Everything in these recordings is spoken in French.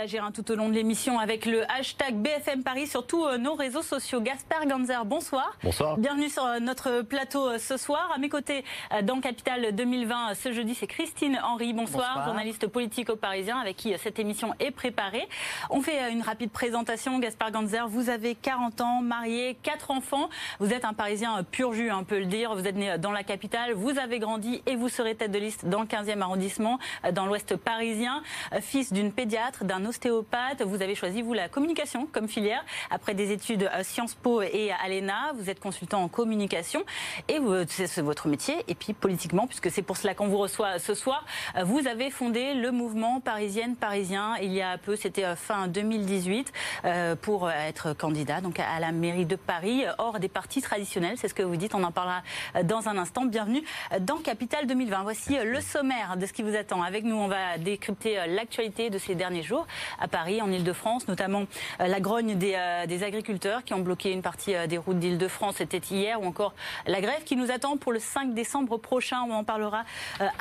réagir hein, tout au long de l'émission avec le hashtag BFM Paris sur tous euh, nos réseaux sociaux. Gaspard Ganzer, bonsoir. Bonsoir. Bienvenue sur euh, notre plateau euh, ce soir. À mes côtés, dans Capital 2020, ce jeudi, c'est Christine Henry. Bonsoir, journaliste politique au Parisien, avec qui cette émission est préparée. On fait une rapide présentation. Gaspard Ganzer, vous avez 40 ans, marié, 4 enfants. Vous êtes un Parisien pur jus, on peut le dire. Vous êtes né dans la capitale, vous avez grandi et vous serez tête de liste dans le 15e arrondissement, dans l'ouest parisien. Fils d'une pédiatre, d'un ostéopathe. Vous avez choisi, vous, la communication comme filière. Après des études à Sciences Po et à l'ENA, vous êtes consultant en communication. Et c'est votre métier. Et puis, politiquement, puisque c'est pour cela qu'on vous reçoit ce soir, vous avez fondé le mouvement Parisienne Parisien il y a peu, c'était euh, fin 2018, euh, pour être candidat donc à la mairie de Paris, hors des partis traditionnels. C'est ce que vous dites. On en parlera euh, dans un instant. Bienvenue dans Capital 2020. Voici le sommaire de ce qui vous attend. Avec nous, on va décrypter l'actualité de ces derniers jours à Paris, en Ile-de-France, notamment euh, la grogne euh, des, agriculteurs qui ont bloqué une partie euh, des routes d'Ile-de-France, c'était hier, ou encore la grève qui nous attend pour le 5 décembre prochain. On en parlera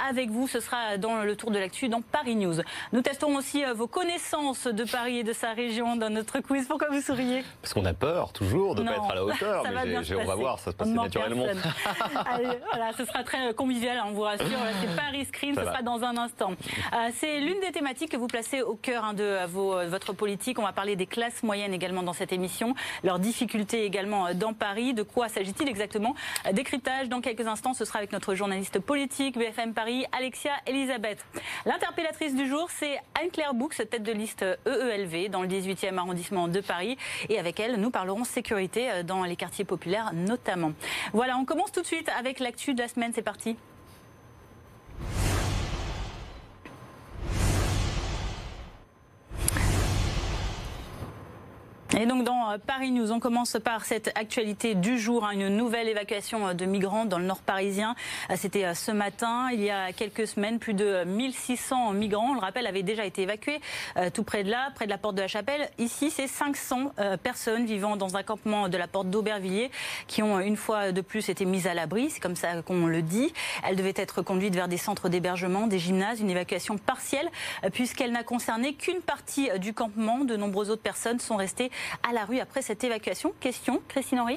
avec vous. Ce sera dans le tour de l'actu dans Paris News. Nous testons aussi vos connaissances de Paris et de sa région dans notre quiz. Pourquoi vous souriez? Parce qu'on a peur toujours de ne pas être à la hauteur. mais on va voir, ça se passe naturellement. voilà, ce sera très convivial, hein, on vous rassure. C'est Paris Screen, ce sera dans un instant. C'est l'une des thématiques que vous placez au cœur hein, de euh, euh, votre politique. On va parler des classes moyennes également dans cette émission, leurs difficultés également euh, dans Paris. De quoi s'agit-il exactement? Décryptage dans quelques instants. Ce sera avec notre journaliste politique BFM Paris, Alexia Elisabeth. L'interpellatrice du jour, c'est Anne-Claire Boux, tête de liste EELV dans le 18e arrondissement de Paris. Et avec elle, nous parlerons sécurité dans les quartiers populaires notamment. Voilà, on commence tout de suite avec l'actu de la semaine. C'est parti. Et donc dans euh, Paris News, on commence par cette actualité du jour, hein, une nouvelle évacuation euh, de migrants dans le nord parisien. Euh, c'était ce matin, il y a quelques semaines, plus de 1600 migrants, on le rappelle, avaient déjà été évacués tout près de là, près de la porte de la Chapelle. Ici, c'est 500 personnes vivant dans un campement de la porte d'Aubervilliers qui ont une fois de plus été mises à l'abri, c'est comme ça qu'on le dit. Elles devaient être conduites vers des centres d'hébergement, des gymnases, une évacuation partielle puisqu'elle n'a concerné qu'une partie du campement. De nombreuses autres personnes sont restées à la rue après cette évacuation. Question, Christine Henry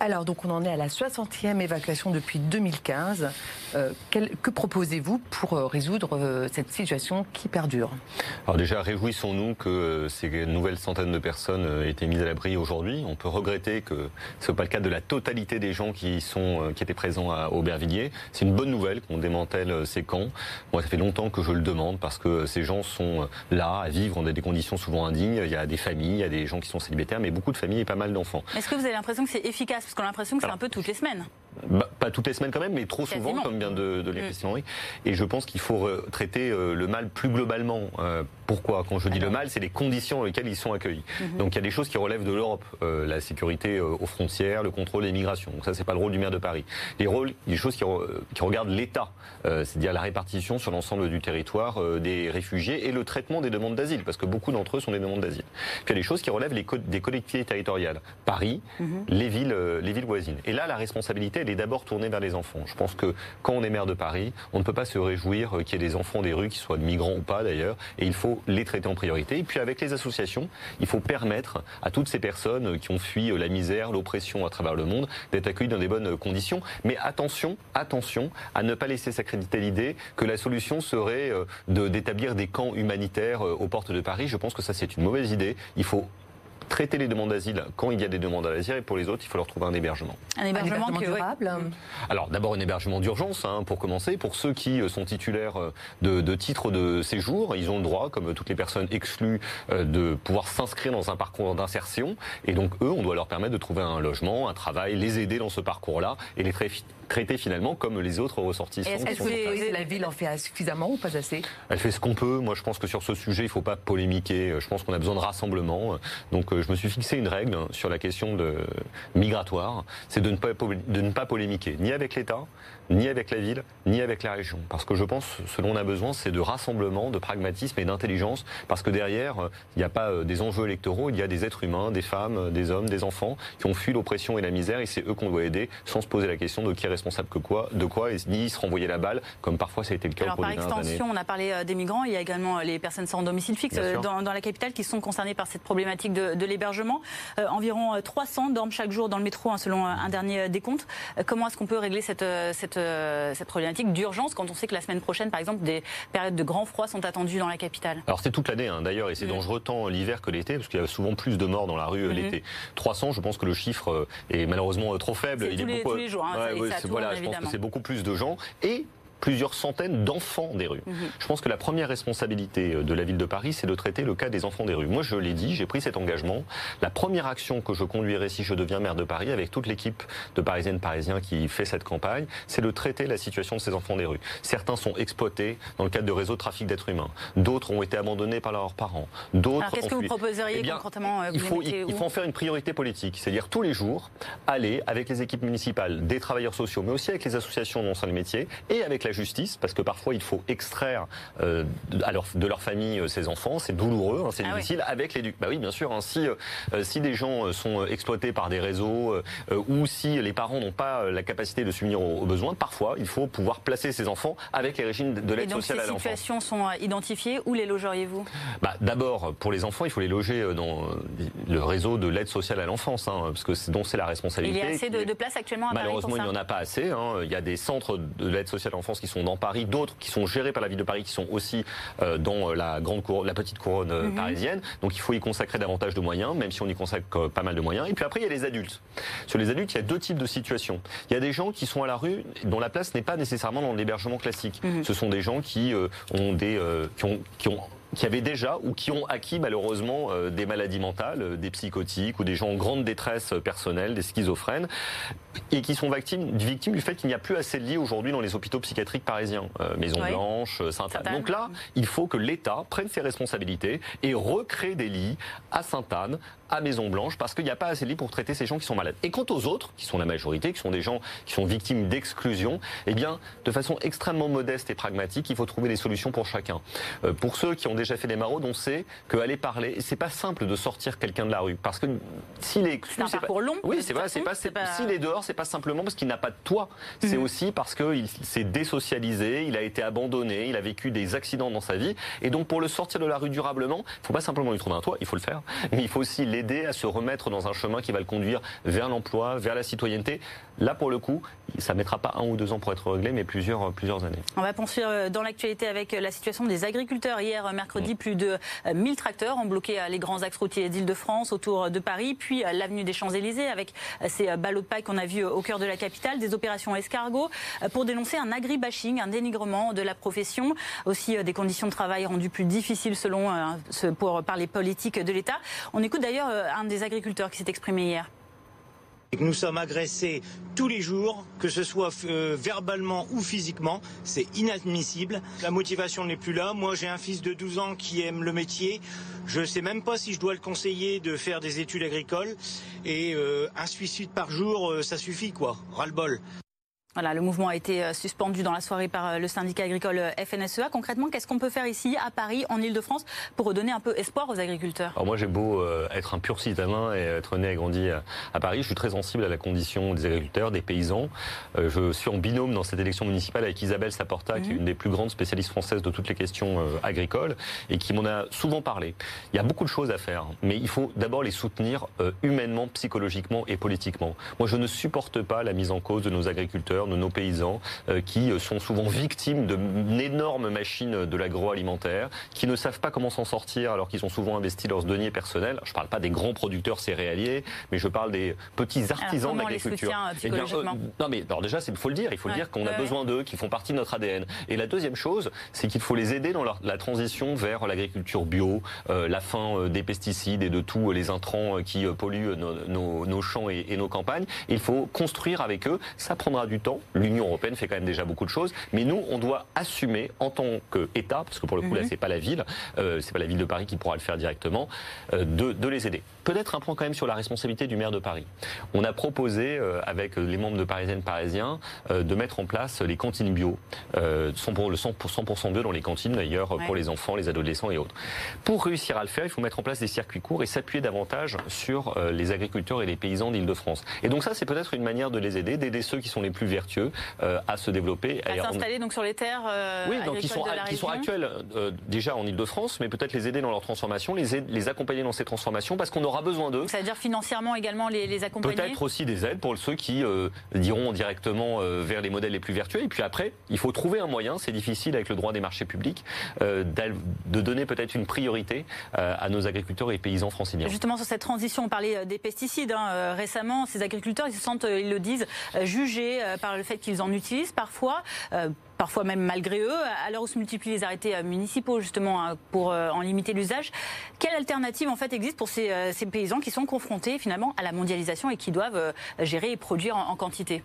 Alors, donc on en est à la 60e évacuation depuis 2015. Euh, que proposez-vous pour euh, résoudre euh, cette situation qui perdure? Alors déjà, réjouissons-nous que ces nouvelles centaines de personnes aient été mises à l'abri aujourd'hui. On peut regretter que ce soit pas le cas de la totalité des gens qui, sont, qui étaient présents à Aubervilliers. C'est une bonne nouvelle qu'on démantèle ces camps. Moi, ça fait longtemps que je le demande parce que ces gens sont là à vivre dans des conditions souvent indignes. Il y a des familles, il y a des gens qui sont célibataires, mais beaucoup de familles et pas mal d'enfants. Est-ce que vous avez l'impression que c'est efficace? Parce qu'on a l'impression que c'est un peu toutes les semaines. Bah, pas toutes les semaines quand même, mais trop souvent, comme vient de, de mm. Henry. Et je pense qu'il faut traiter euh, le mal plus globalement. Euh, pourquoi Quand je dis le mal, c'est les conditions dans lesquelles ils sont accueillis. Mm-hmm. Donc il y a des choses qui relèvent de l'Europe, euh, la sécurité aux frontières, le contrôle des migrations. Donc ça, c'est pas le rôle du maire de Paris. Les rôles, des choses qui, qui regardent l'État, c'est-à-dire la répartition sur l'ensemble du territoire des réfugiés et le traitement des demandes d'asile, parce que beaucoup d'entre eux sont des demandes d'asile. Puis il y a des choses qui relèvent les des collectivités territoriales, Paris, mm-hmm. les villes, les villes voisines. Et là, la responsabilité, elle est d'abord tournée vers les enfants. Je pense que quand on est maire de Paris, on ne peut pas se réjouir qu'il y ait des enfants des rues, qui soient migrants ou pas d'ailleurs, et il faut les traiter en priorité. Et puis avec les associations, il faut permettre à toutes ces personnes qui ont fui la misère, l'oppression à travers le monde, d'être accueillies dans des bonnes conditions. Mais attention, attention à ne pas laisser s'accréditer l'idée que la solution serait euh, d'établir des camps humanitaires euh, aux portes de Paris. Je pense que ça c'est une mauvaise idée. Il faut traiter les demandes d'asile quand il y a des demandes d'asile et pour les autres, il faut leur trouver un hébergement. Un hébergement, durable Alors d'abord un hébergement d'urgence hein, pour commencer. Pour ceux qui euh, sont titulaires euh, de, titres de séjour, ils ont le droit, comme toutes les personnes exclues, euh, de pouvoir s'inscrire dans un parcours d'insertion. Et donc eux, on doit leur permettre de trouver un logement, un travail, les aider dans ce parcours-là et les traiter finalement comme les autres ressortissants. Est-ce que la ville en fait suffisamment ou pas assez? Elle fait ce qu'on peut. Moi, je pense que sur ce sujet, il ne faut pas polémiquer. Je pense qu'on a besoin de rassemblement. Donc, je me suis fixé une règle sur la question de migratoire, c'est de ne pas polémiquer ni avec l'État, ni avec la ville, ni avec la région. Parce que je pense, ce dont on a besoin, c'est de rassemblement, de pragmatisme et d'intelligence. Parce que derrière, il n'y a pas euh, des enjeux électoraux, il y a des êtres humains, des femmes, des hommes, des enfants qui ont fui l'oppression et la misère, et c'est eux qu'on doit aider sans se poser la question de qui est responsable que quoi, de quoi, et ni se renvoyer la balle, comme parfois ça a été le cas Alors, au Par extension, on a parlé des migrants, il y a également les personnes sans domicile fixe dans, la capitale qui sont concernées par cette problématique de, l'hébergement. environ 300 dorment chaque jour dans le métro, hein, selon un dernier décompte. comment est-ce qu'on peut régler cette, cette, cette problématique d'urgence quand on sait que la semaine prochaine, par exemple, des périodes de grand froid sont attendues dans la capitale Alors c'est toute l'année hein, d'ailleurs, et c'est mm. dangereux tant l'hiver que l'été, parce qu'il y a souvent plus de morts dans la rue mm-hmm. l'été. 300, je pense que le chiffre est malheureusement trop faible. Il est beaucoup... tous les jours. Hein, voilà, je pense que c'est beaucoup plus de gens. Et plusieurs centaines d'enfants des rues. Mhm. Je pense que la première responsabilité euh, de la ville de Paris, c'est de traiter le cas des enfants des rues. Moi, je l'ai dit, j'ai pris cet engagement. La première action que je conduirai si je deviens maire de Paris, avec toute l'équipe de Parisiennes Parisiens qui fait cette campagne, c'est de traiter la situation de ces enfants des rues. Certains sont exploités dans le cadre de réseaux de trafic d'êtres humains. D'autres ont été abandonnés par leurs parents. D'autres. Qu'est-ce que vous proposeriez eh concrètement euh, Il faut, il faut en faire une priorité politique, c'est-à-dire tous les jours aller avec les équipes municipales, des travailleurs sociaux, mais aussi avec les associations non sans les métiers et avec la justice, parce que parfois il faut extraire euh, de leur famille euh, ces enfants, c'est douloureux, hein, c'est ah difficile, avec les... Bah oui, bien sûr, hein, si, euh, si des gens sont exploités par des réseaux ou si les parents n'ont pas la capacité de subvenir aux, besoins, parfois il faut pouvoir placer ces enfants avec les régimes de l'aide sociale à l'enfance. ces situations sont identifiées, où les logeriez-vous? Bah, D'abord, pour les enfants, il faut les loger dans le réseau de l'aide sociale à l'enfance, hein, parce que dont c'est la responsabilité. Il y a assez de, places actuellement à Malheureusement, il n'y en a pas assez. Il y a des centres de l'aide sociale à l'enfance qui sont dans Paris, d'autres qui sont gérés par la ville de Paris, qui sont aussi euh, dans euh, la grande la petite couronne euh, mhm. parisienne. Donc il faut y consacrer davantage de moyens, même si on y consacre pas mal de moyens. Et puis après, il y a les adultes. Sur les adultes, il y a deux types de situations. Il y a des gens qui sont à la rue, dont la place n'est pas nécessairement dans l'hébergement classique. Mhm. Ce sont des gens qui ont des qui ont, qui ont qui avaient déjà ou qui ont acquis malheureusement euh, des maladies mentales, euh, des psychotiques ou des gens en grande détresse personnelle, des schizophrènes, et qui sont victimes, victimes du fait qu'il n'y a plus assez de lits aujourd'hui dans les hôpitaux psychiatriques parisiens, euh, Maison Blanche, Sainte-Anne. Donc là, il faut que l'État prenne ses responsabilités et recrée des lits à Sainte-Anne, à Maison Blanche, parce qu'il n'y a pas assez de lits pour traiter ces gens qui sont malades. Et quant aux autres, qui sont la majorité, qui sont des gens qui sont victimes d'exclusion, eh bien, de façon extrêmement modeste et pragmatique, il faut trouver des solutions pour chacun. pour ceux qui ont déjà fait des maraudes, on sait qu'aller parler, c'est pas simple de sortir quelqu'un de la rue. Parce que s'il est. C'est un parcours long. Oui, c'est vrai, c'est pas, S'il est dehors, c'est pas simplement parce qu'il n'a pas de toit. C'est mhm. aussi parce qu'il s'est désocialisé, il a été abandonné, il a vécu des accidents dans sa vie. Et donc, pour le sortir de la rue durablement, il faut pas simplement lui trouver un toit, il faut le faire. Mais il faut aussi l'aider à se remettre dans un chemin qui va le conduire vers l'emploi, vers la citoyenneté. Là, pour le coup, ça mettra pas un ou deux ans pour être réglé, mais plusieurs, plusieurs années. On va poursuivre euh, dans l'actualité avec la situation des agriculteurs. Hier, mercredi, plus de 1000 euh, tracteurs ont bloqué euh, les grands axes routiers d'Île-de-France autour de Paris, puis euh, l'avenue des Champs-Élysées avec ces ballots de paille qu'on a vus au cœur de la capitale, des opérations escargot pour dénoncer un agribashing, un dénigrement de la profession, aussi des conditions de travail rendues plus difficiles selon pour, par les politiques de l'État. On écoute d'ailleurs un des agriculteurs qui s'est exprimé hier. Nous sommes agressés tous les jours, que ce soit euh, verbalement ou physiquement. C'est inadmissible. La motivation n'est plus là. Moi, j'ai un fils de 12 ans qui aime le métier. Je ne sais même pas si je dois le conseiller de faire des études agricoles. Et euh, un suicide par jour, euh, ça suffit, quoi. Ras-le-bol. Voilà, le mouvement a été euh, suspendu dans la soirée par euh, le syndicat agricole euh, FNSEA. Concrètement, qu'est-ce qu'on peut faire ici, à Paris, en Ile-de-France, pour redonner un peu espoir aux agriculteurs? Alors moi, j'ai beau être un pur citadin et être né et grandi à Paris, je suis très sensible à la condition des agriculteurs, des paysans. Je suis en binôme dans cette élection municipale avec Isabelle Saporta, qui est mhm. une des plus grandes spécialistes françaises de toutes les questions agricoles et qui m'en a souvent parlé. Il y a beaucoup de choses à faire, mais il faut d'abord les soutenir humainement, psychologiquement et politiquement. Moi, je ne supporte pas la mise en cause de nos agriculteurs de nos paysans euh, qui sont souvent victimes d'une énorme machine de l'agroalimentaire, qui ne savent pas comment s'en sortir alors qu'ils ont souvent investi leurs deniers personnels. Je ne parle pas des grands producteurs céréaliers, mais je parle des petits artisans de l'agriculture. Eh euh, non mais alors déjà, il faut le dire, il faut le dire qu'on a besoin d'eux, qu'ils font partie de notre ADN. Et la deuxième chose, c'est qu'il faut les aider dans la transition vers l'agriculture bio, euh, la fin des pesticides et de tous les intrants qui polluent nos, champs et, et nos campagnes. Il faut construire avec eux. Ça prendra du temps L'Union européenne fait quand même déjà beaucoup de choses, mais nous, on doit assumer en tant qu'État, parce que pour le coup là, mhm. c'est pas la ville, euh, c'est pas la ville de Paris qui pourra le faire directement, euh, de, les aider. Peut-être un point quand même sur la responsabilité du maire de Paris. On a proposé euh, avec les membres de Parisiennes Parisiens de mettre en place les cantines bio, pour le 100%, bio dans les cantines d'ailleurs pour les enfants, les adolescents et autres. Pour réussir à le faire, il faut mettre en place des circuits courts et s'appuyer davantage sur les agriculteurs et les paysans d'Île-de-France. Et donc ça, c'est peut-être une manière de les aider, d'aider ceux qui sont les plus verts vertueux à se développer. À s'installer donc sur les terres Oui, donc qui sont, qui sont actuels déjà en Ile-de-France, mais peut-être les aider dans leur transformation, les, les accompagner dans ces transformations, parce qu'on aura besoin d'eux. C'est-à-dire financièrement également les, les accompagner Peut-être aussi des aides pour ceux qui diront directement vers les modèles les plus vertueux. Et puis après, il faut trouver un moyen, c'est difficile avec le droit des marchés publics, de donner peut-être une priorité à nos agriculteurs et paysans franciliens. Justement, sur cette transition, on parlait des pesticides hein, récemment. Ces agriculteurs, ils se sentent, ils le disent, jugés par le fait qu'ils en utilisent. Parfois parfois même malgré eux, à l'heure où se multiplient les arrêtés euh, municipaux justement hein, pour euh, en limiter l'usage. Quelle alternative en fait existe pour ces, euh, paysans qui sont confrontés finalement à la mondialisation et qui doivent gérer et produire en, quantité?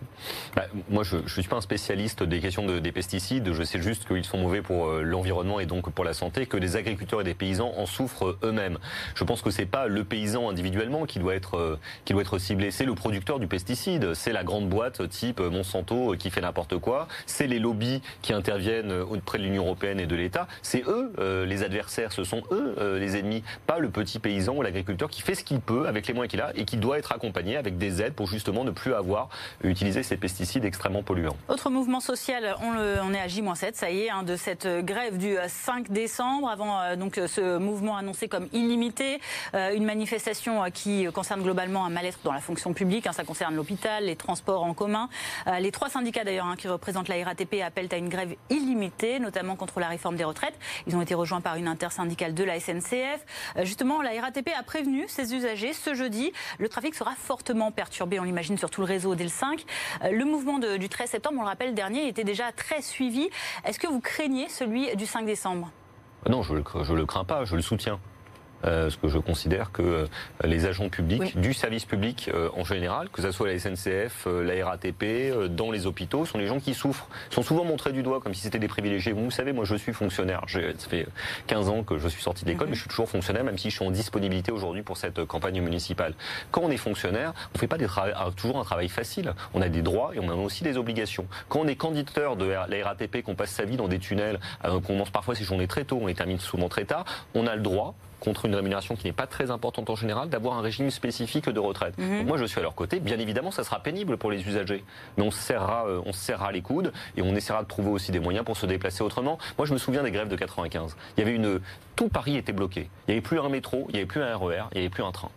Bah, Moi, je ne suis pas un spécialiste des questions des pesticides. Je sais juste qu'ils sont mauvais pour l'environnement et donc pour la santé, que les agriculteurs et des paysans en souffrent eux-mêmes. Je pense que c'est pas le paysan individuellement qui doit être qui doit être ciblé, c'est le producteur du pesticide, c'est la grande boîte type Monsanto qui fait n'importe quoi, c'est les lobbies qui interviennent auprès de l'Union européenne et de l'État, c'est eux euh, les adversaires, ce sont eux euh, les ennemis, pas le petit paysan ou l'agriculteur qui fait ce qu'il peut avec les moyens qu'il a et qui doit être accompagné avec des aides pour justement ne plus avoir utilisé ces pesticides extrêmement polluants. Autre mouvement social, on, est à J-7, ça y est, hein, de cette grève du 5 décembre, avant euh, donc ce mouvement annoncé comme illimité, une manifestation qui concerne globalement un mal-être dans la fonction publique, hein, ça concerne l'hôpital, les transports en commun. les trois syndicats d'ailleurs hein, qui représentent la RATP appellent à une grève illimitée, notamment contre la réforme des retraites. Ils ont été rejoints par une intersyndicale de la SNCF. Euh, justement, la RATP a prévenu ses usagers ce jeudi. Le trafic sera fortement perturbé, on l'imagine, sur tout le réseau dès le 5. Euh, le mouvement du 13 septembre, on le rappelle, dernier, était déjà très suivi. Est-ce que vous craignez celui du 5 décembre? Non, je ne le crains pas, je le soutiens. Euh, parce que je considère que euh, les agents publics du service public euh, en général, que ce soit la SNCF, la RATP, dans les hôpitaux, sont les gens qui souffrent, sont souvent montrés du doigt comme si c'était des privilégiés. Vous savez, moi je suis fonctionnaire, ça fait 15 ans que je suis sorti d'école, mhm. mais je suis toujours fonctionnaire, même si je suis en disponibilité aujourd'hui pour cette campagne municipale. Quand on est fonctionnaire, on ne fait pas des toujours un travail facile. On a des droits et on a aussi des obligations. Quand on est candidateur de la RATP, qu'on passe sa vie dans des tunnels, qu'on commence parfois ses journées très tôt, on les termine souvent très tard, on a le droit contre une rémunération qui n'est pas très importante en général, d'avoir un régime spécifique de retraite. Mhm. moi, je suis à leur côté. Bien évidemment, ça sera pénible pour les usagers, mais on serrera, euh, on serrera les coudes et on essaiera de trouver aussi des moyens pour se déplacer autrement. Moi, je me souviens des grèves de 95. Il y avait une, tout Paris était bloqué. Il n'y avait plus un métro, il n'y avait plus un RER, il n'y avait plus un train.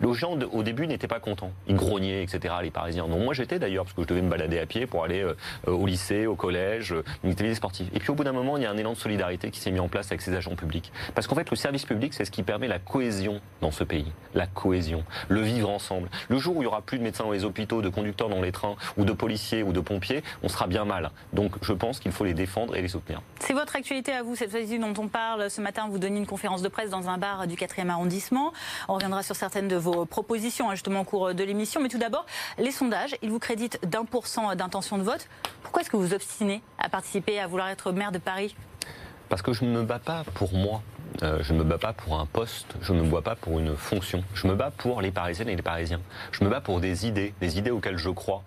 Les gens, au début, n'étaient pas contents. Ils grognaient, etc., les Parisiens. Non, moi j'étais d'ailleurs, parce que je devais me balader à pied pour aller euh, au lycée, au collège, une activité sportive. Et puis au bout d'un moment, il y a un élan de solidarité qui s'est mis en place avec ces agents publics. Parce qu'en fait, le service public, c'est ce qui permet la cohésion dans ce pays. La cohésion. Le vivre ensemble. Le jour où il y aura plus de médecins dans les hôpitaux, de conducteurs dans les trains, ou de policiers, ou de pompiers, on sera bien mal. Donc je pense qu'il faut les défendre et les soutenir. C'est votre actualité à vous, cette fois dont on parle. Ce matin, vous donnez une conférence de presse dans un bar du 4e arrondissement. On reviendra sur certaines de vos propositions Hein, justement au cours de l'émission. Mais tout d'abord, les sondages, ils vous créditent d'un pour cent d'intention de vote. Pourquoi est-ce que vous vous obstinez à participer, à vouloir être maire de Paris? Parce que je ne me bats pas pour moi. Euh, je ne me bats pas pour un poste, je ne me bats pas pour une fonction. Je me bats pour les Parisiennes et les Parisiens. Je me bats pour des idées, des idées auxquelles je crois.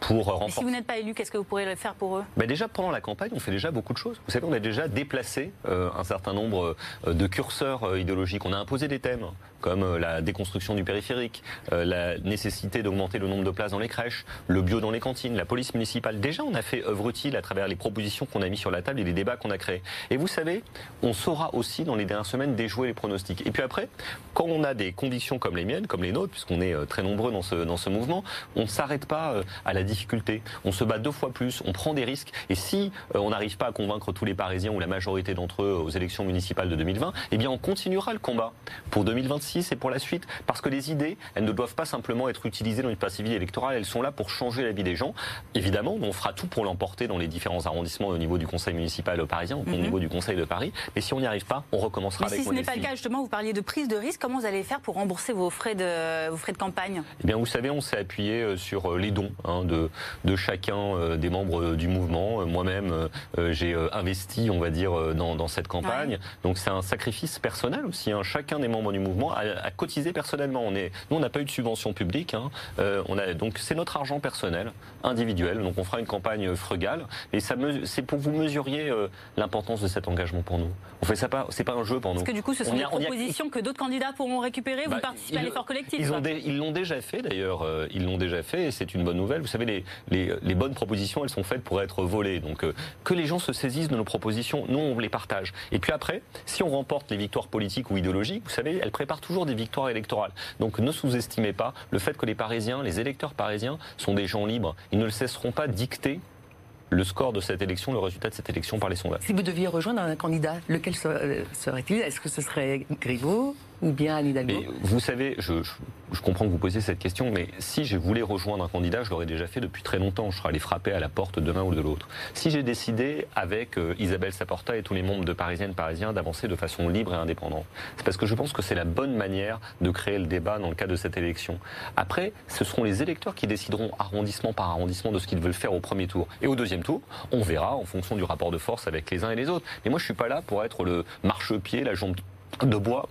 Pour si vous n'êtes pas élu, qu'est-ce que vous pourrez faire pour eux? Ben Déjà, pendant la campagne, on fait déjà beaucoup de choses. Vous savez, on a déjà déplacé euh, un certain nombre euh, de curseurs idéologiques. On a imposé des thèmes comme euh, la déconstruction du périphérique, euh, la nécessité d'augmenter le nombre de places dans les crèches, le bio dans les cantines, la police municipale. Déjà, on a fait œuvre utile à travers les propositions qu'on a mis sur la table et les débats qu'on a créés. Et vous savez, on saura aussi dans les dernières semaines déjouer les pronostics. Et puis après, quand on a des convictions comme les miennes, comme les nôtres, puisqu'on est euh, très nombreux dans ce, dans ce mouvement, on ne s'arrête pas à la difficulté. On se bat deux fois plus, on prend des risques. Et si on n'arrive pas à convaincre tous les Parisiens ou la majorité d'entre eux aux élections municipales de 2020, eh bien on continuera le combat pour 2026 et pour la suite. Parce que les idées, elles ne doivent pas simplement être utilisées dans une civile électorale, elles sont là pour changer la vie des gens. Évidemment, on fera tout pour l'emporter dans les différents arrondissements au niveau du conseil municipal parisien, au mhm. niveau du conseil de Paris. Mais si on n'y arrive pas, on recommencera Mais avec si ce n'est pas le cas, justement, vous parliez de prise de risque, comment vous allez faire pour rembourser vos frais de, vos frais de campagne? Eh bien, vous savez, on s'est appuyé euh, sur euh, les dons hein, de, de chacun euh, des membres du mouvement. Moi-même, j'ai investi, on va dire, dans, dans cette campagne. Donc c'est un sacrifice personnel aussi. Hein. Chacun des membres du mouvement a cotisé personnellement. On est, nous, on n'a pas eu de subvention publique. Hein. Euh, on a, donc c'est notre argent personnel, individuel. Donc on fera une campagne frugale. Et ça c'est pour que vous mesuriez euh, l'importance de cet engagement pour nous. On fait ça pas, c'est pas un jeu pour nous. Parce que du coup, ce sont des propositions que d'autres candidats pourront récupérer. vous bah, participez à l'effort collectif. Ils l'ont déjà fait d'ailleurs. Euh, ils l'ont déjà fait et c'est une bonne nouvelle. Vous savez, les, bonnes propositions, elles sont faites pour être volées. Donc que les gens se saisissent de nos propositions, nous on les partage. Et puis après, si on remporte les victoires politiques ou idéologiques, vous savez, elles préparent toujours des victoires électorales. Donc ne sous-estimez pas le fait que les Parisiens, les électeurs parisiens, sont des gens libres. Ils ne le cesseront pas dicter le score de cette élection, le résultat de cette élection par les sondages. Si vous deviez rejoindre un candidat, lequel euh, serait-il? Est-ce que ce serait Griveaux ou bien Anne Hidalgo Vous savez, je, comprends que vous posiez cette question, mais si je voulais rejoindre un candidat, je l'aurais déjà fait depuis très longtemps. Je serais allé frapper à la porte de ou de l'autre. Si j'ai décidé, avec euh, Isabelle Saporta et tous les membres de Parisiennes Parisiens, d'avancer de façon libre et indépendante, c'est parce que je pense que c'est la bonne manière de créer le débat dans le cadre de cette élection. Après, ce seront les électeurs qui décideront arrondissement par arrondissement de ce qu'ils veulent faire au premier tour. Et au deuxième tour, on verra en fonction du rapport de force avec les uns et les autres. Mais moi, je suis pas là pour être le marchepied, la jambe de bois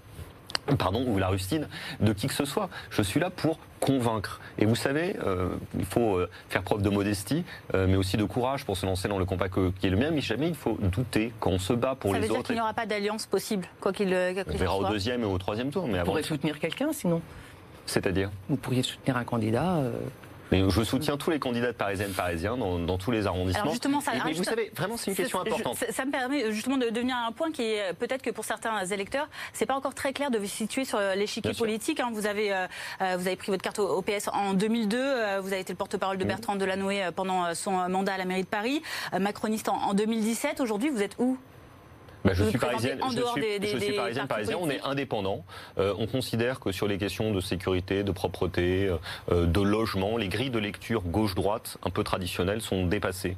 pardon, ou la rustine de qui que ce soit. Je suis là pour convaincre. Et vous savez, euh, il faut euh, faire preuve de modestie, euh, mais aussi de courage pour se lancer dans le combat qui est le mien. Mais jamais il faut douter quand on se bat pour les autres. Ça veut dire qu'il n'y aura pas d'alliance possible, quoi qu'il On verra au deuxième et au troisième tour. Mais vous pourrez soutenir quelqu'un, sinon C'est-à-dire Vous pourriez soutenir un candidat mais je soutiens tous les candidats de parisiennes parisiens dans, tous les arrondissements. Alors justement, ça, mais, vous savez, vraiment, c'est une question importante. Ça, me permet justement de devenir un point qui est peut-être que pour certains électeurs, c'est pas encore très clair de vous situer sur l'échiquier politique. Hein. Vous avez euh, euh, vous avez pris votre carte au, PS en 2002. Euh, vous avez été le porte-parole de Bertrand Delanoë pendant son mandat à la mairie de Paris. macroniste en 2017. Aujourd'hui, vous êtes où? Bah, je, suis parisienne, je, suis, parisienne, parisien, on est indépendant. Euh, on considère que sur les questions de sécurité, de propreté, euh, de logement, les grilles de lecture gauche-droite un peu traditionnelles sont dépassées.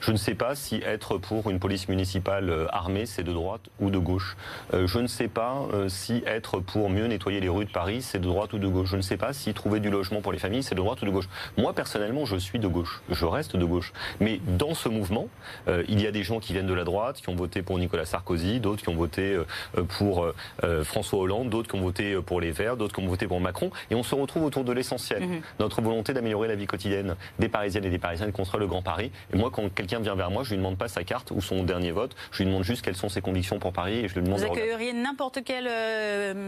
Je ne sais pas si être pour une police municipale euh, armée, c'est de droite ou de gauche. je ne sais pas si être pour mieux nettoyer les rues de Paris, c'est de droite ou de gauche. Je ne sais pas si trouver du logement pour les familles, c'est de droite ou de gauche. Moi, personnellement, je suis de gauche. Je reste de gauche. Mais dans ce mouvement, il y a des gens qui viennent de la droite, qui ont voté pour Nicolas Sarkozy, d'autres qui ont voté euh, pour euh, euh, François Hollande, d'autres qui ont voté pour les Verts, d'autres qui ont voté pour Macron. Et on se retrouve autour de l'essentiel, mhm. notre volonté d'améliorer la vie quotidienne des Parisiennes et des Parisiens de construire le Grand Paris. Et moi, quand quelqu'un vient vers moi, je lui demande pas sa carte ou son dernier vote, je lui demande juste quelles sont ses convictions pour Paris et je lui demande. Vous accueilleriez n'importe quel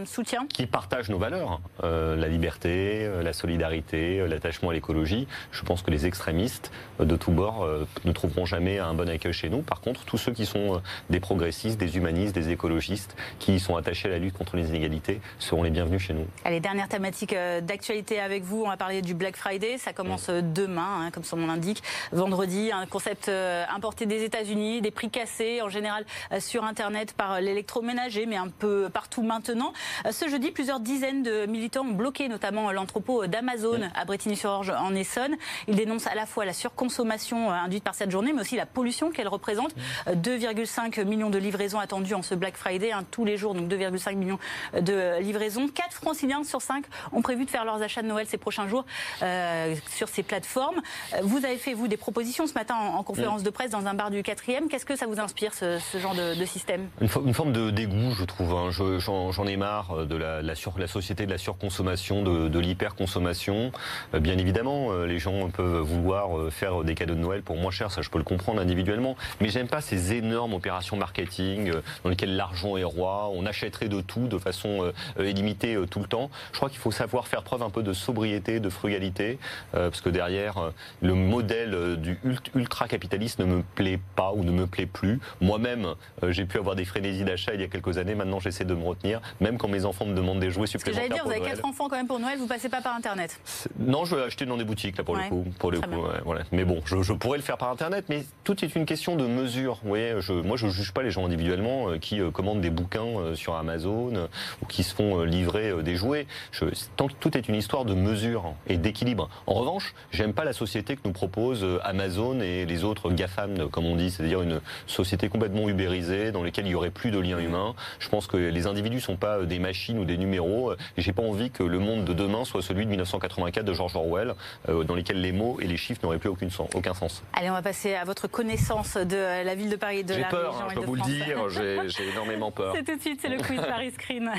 soutien? Qui partage nos valeurs, la liberté, la solidarité, l'attachement à l'écologie. Je pense que les extrémistes de tous bords ne trouveront jamais un bon accueil chez nous. Par contre, tous ceux qui sont des progressistes des humanistes, des écologistes qui sont attachés à la lutte contre les inégalités seront les bienvenus chez nous. Allez, dernière thématique euh, d'actualité avec vous. On va parler du Black Friday. Ça commence euh, demain, hein, comme son nom l'indique. Vendredi, un concept euh, importé des États-Unis, des prix cassés en général sur Internet par l'électroménager, mais un peu partout maintenant. Ce jeudi, plusieurs dizaines de militants ont bloqué notamment l'entrepôt d'Amazon à Bretigny-sur-Orge en Essonne. Ils dénoncent à la fois la surconsommation induite par cette journée, mais aussi la pollution qu'elle représente. 2,5 millions de livres livraisons attendues en ce Black Friday, hein, tous les jours, donc 2,5 millions de livraisons. 4 franciliens sur 5 ont prévu de faire leurs achats de Noël ces prochains jours euh, sur ces plateformes. Euh, vous avez fait, vous, des propositions ce matin en, conférence de presse dans un bar du 4e. Qu'est-ce que ça vous inspire, ce, genre de, système? Une, forme de dégoût, je trouve. Hein. J'en ai marre euh, de la, la, sur, la, société de la surconsommation, de, de l'hyperconsommation. bien évidemment, les gens peuvent vouloir faire des cadeaux de Noël pour moins cher, ça je peux le comprendre individuellement. Mais j'aime pas ces énormes opérations marketing euh, dans lequel l'argent est roi, on achèterait de tout de façon euh, euh, illimitée tout le temps. Je crois qu'il faut savoir faire preuve un peu de sobriété, de frugalité, parce que derrière, le modèle du ultra-capitaliste ne me plaît pas ou ne me plaît plus. Moi-même, j'ai pu avoir des frénésies d'achat il y a quelques années, maintenant j'essaie de me retenir, même quand mes enfants me demandent des jouets supplémentaires. J'allais dire, vous avez quatre enfants quand même pour Noël, vous passez pas par Internet Non, je vais acheter dans des boutiques, là, pour le coup. Pour le coup voilà. Mais bon, je, pourrais le faire par Internet, mais tout est une question de mesure. Vous voyez, je, moi, je juge pas les gens individuellement euh, qui euh, commandent des bouquins euh, sur Amazon ou qui se font livrer des jouets. Je, tant que tout est une histoire de mesure et d'équilibre. En revanche, j'aime pas la société que nous propose Amazon et les autres GAFAM, comme on dit, c'est-à-dire une société complètement ubérisée dans laquelle il y aurait plus de liens humains. Je pense que les individus sont pas des machines ou des numéros et j'ai pas envie que le monde de demain soit celui de 1984 de George Orwell, dans lequel les mots et les chiffres n'auraient plus aucune sens, aucun sens. Allez, on va passer à votre connaissance de la ville de Paris et de la peur, région hein, je peux vous le dire j'ai énormément peur. C'est tout de suite, c'est le quiz Paris Screen.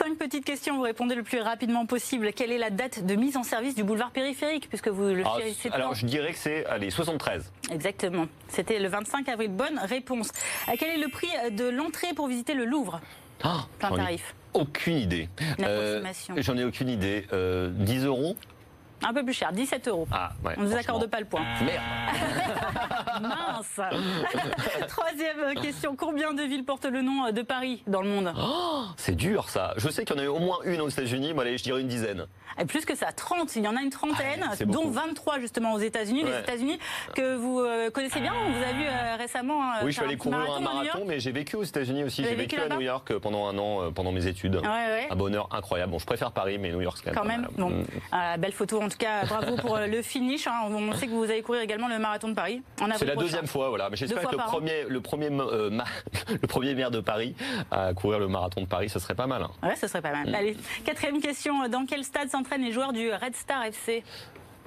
Cinq petites questions, vous répondez le plus rapidement possible. Quelle est la date de mise en service du boulevard périphérique puisque vous le ah, Alors, je dirais que c'est allez 73. Exactement. C'était le 25 avril. Bonne réponse. Euh, quel est le prix de l'entrée pour visiter le Louvre? Ah, Plein tarif. Aucune idée. Euh, J'en ai aucune idée. Euh, 10 euros? Un peu plus cher, 17 euros. Ah, On ne vous accorde pas le point. Merde Mince Troisième question, combien de villes portent le nom de Paris dans le monde? Oh, C'est dur ça. Je sais qu'il y en a eu au moins une aux États-Unis, mais allez, je dirais une dizaine. Et plus que ça, 30. Il y en a une trentaine, ah, dont 23 justement aux États-Unis. Les États-Unis que vous euh, connaissez bien, on vous a vu euh, récemment. Euh, oui, je suis allé courir un marathon, mais j'ai vécu aux États-Unis aussi. J'ai vécu, à New York pendant un an, pendant mes études. Un bonheur incroyable. Bon, je préfère Paris, mais New York, c'est quand même. Quand même. Bon, belle photo en tout cas. Bravo pour le finish. Hein. On sait que vous allez courir également le marathon de Paris. C'est la deuxième fois, voilà. Mais j'espère que le premier, le premier, le premier maire de Paris à courir le marathon de Paris, ce serait pas mal. Hein. Ouais, ce serait pas mal. Mm. Allez, quatrième question. Dans quel stade s'entraînent les joueurs du Red Star FC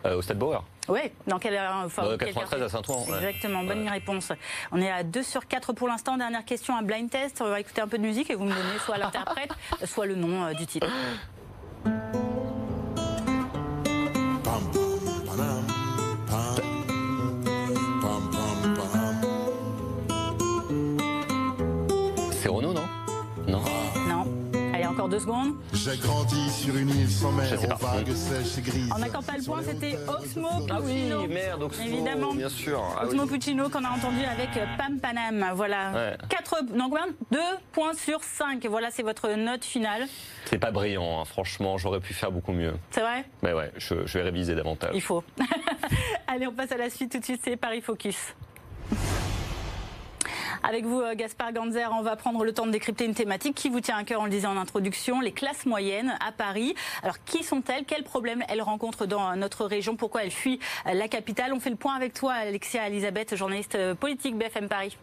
euh, au Stade Bauer. Oui, dans quel, enfin, 93 à Saint-Ouen. Exactement, bonne réponse. On est à 2 sur 4 pour l'instant. Dernière question, un blind test. On va écouter un peu de musique et vous me donnez soit l'interprète, soit le nom euh, du titre. Deux secondes. J'ai grandi sur une île sans mer, aux vagues sèches et grises. En n'accorde pas le point, c'était Osmo Puccino. Ah oui, merde, Oxmo, Évidemment. bien sûr. Ah Osmo Puccino qu'on a entendu avec Pam Panam. Voilà. 4, donc 2 points sur 5. Voilà, c'est votre note finale. C'est pas brillant, hein. franchement, j'aurais pu faire beaucoup mieux. C'est vrai? Mais ouais, je, je vais réviser davantage. Il faut. Allez, on passe à la suite tout de suite, c'est Paris Focus. Avec vous, euh, Gaspard Ganzer, on va prendre le temps de décrypter une thématique qui vous tient à cœur, on le disait en introduction, les classes moyennes à Paris. Alors, qui sont-elles? Quels problèmes elles rencontrent dans notre région? Pourquoi elles fuient la capitale? On fait le point avec toi, Alexia Elisabeth, journaliste politique BFM Paris.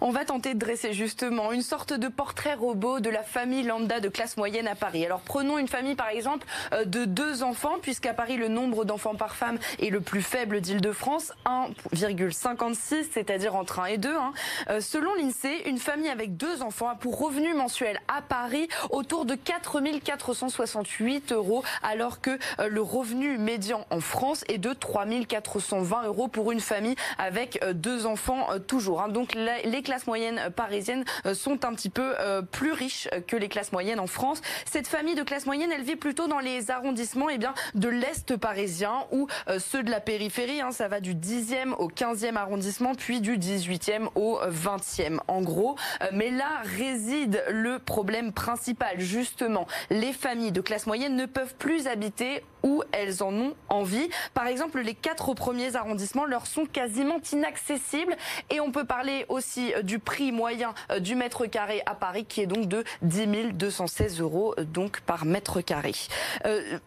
On va tenter de dresser justement une sorte de portrait robot de la famille lambda de classe moyenne à Paris. Alors prenons une famille par exemple euh, de deux enfants, puisqu'à Paris le nombre d'enfants par femme est le plus faible d'Île-de-France, 1,56, c'est-à-dire entre 1 et 2. Hein. Euh, selon l'INSEE, une famille avec deux enfants a pour revenu mensuel à Paris autour de 4 468 euros, alors que euh, le revenu médian en France est de 3 420 euros pour une famille avec deux enfants toujours. Hein. Donc les classes moyennes parisiennes euh, sont un petit peu euh, plus riches que les classes moyennes en France. Cette famille de classe moyenne, elle vit plutôt dans les arrondissements eh bien, de l'Est parisien ou euh, ceux de la périphérie. Hein. ça va du 10e au 15e arrondissement, puis du 18e au 20e en gros. Mais là réside le problème principal, justement. Les familles de classe moyenne ne peuvent plus habiter où elles en ont envie. Par exemple, les quatre premiers arrondissements leur sont quasiment inaccessibles et on peut parler aussi euh, du prix moyen euh, du mètre carré à Paris qui est donc de 10 216 euros euh, donc par mètre carré.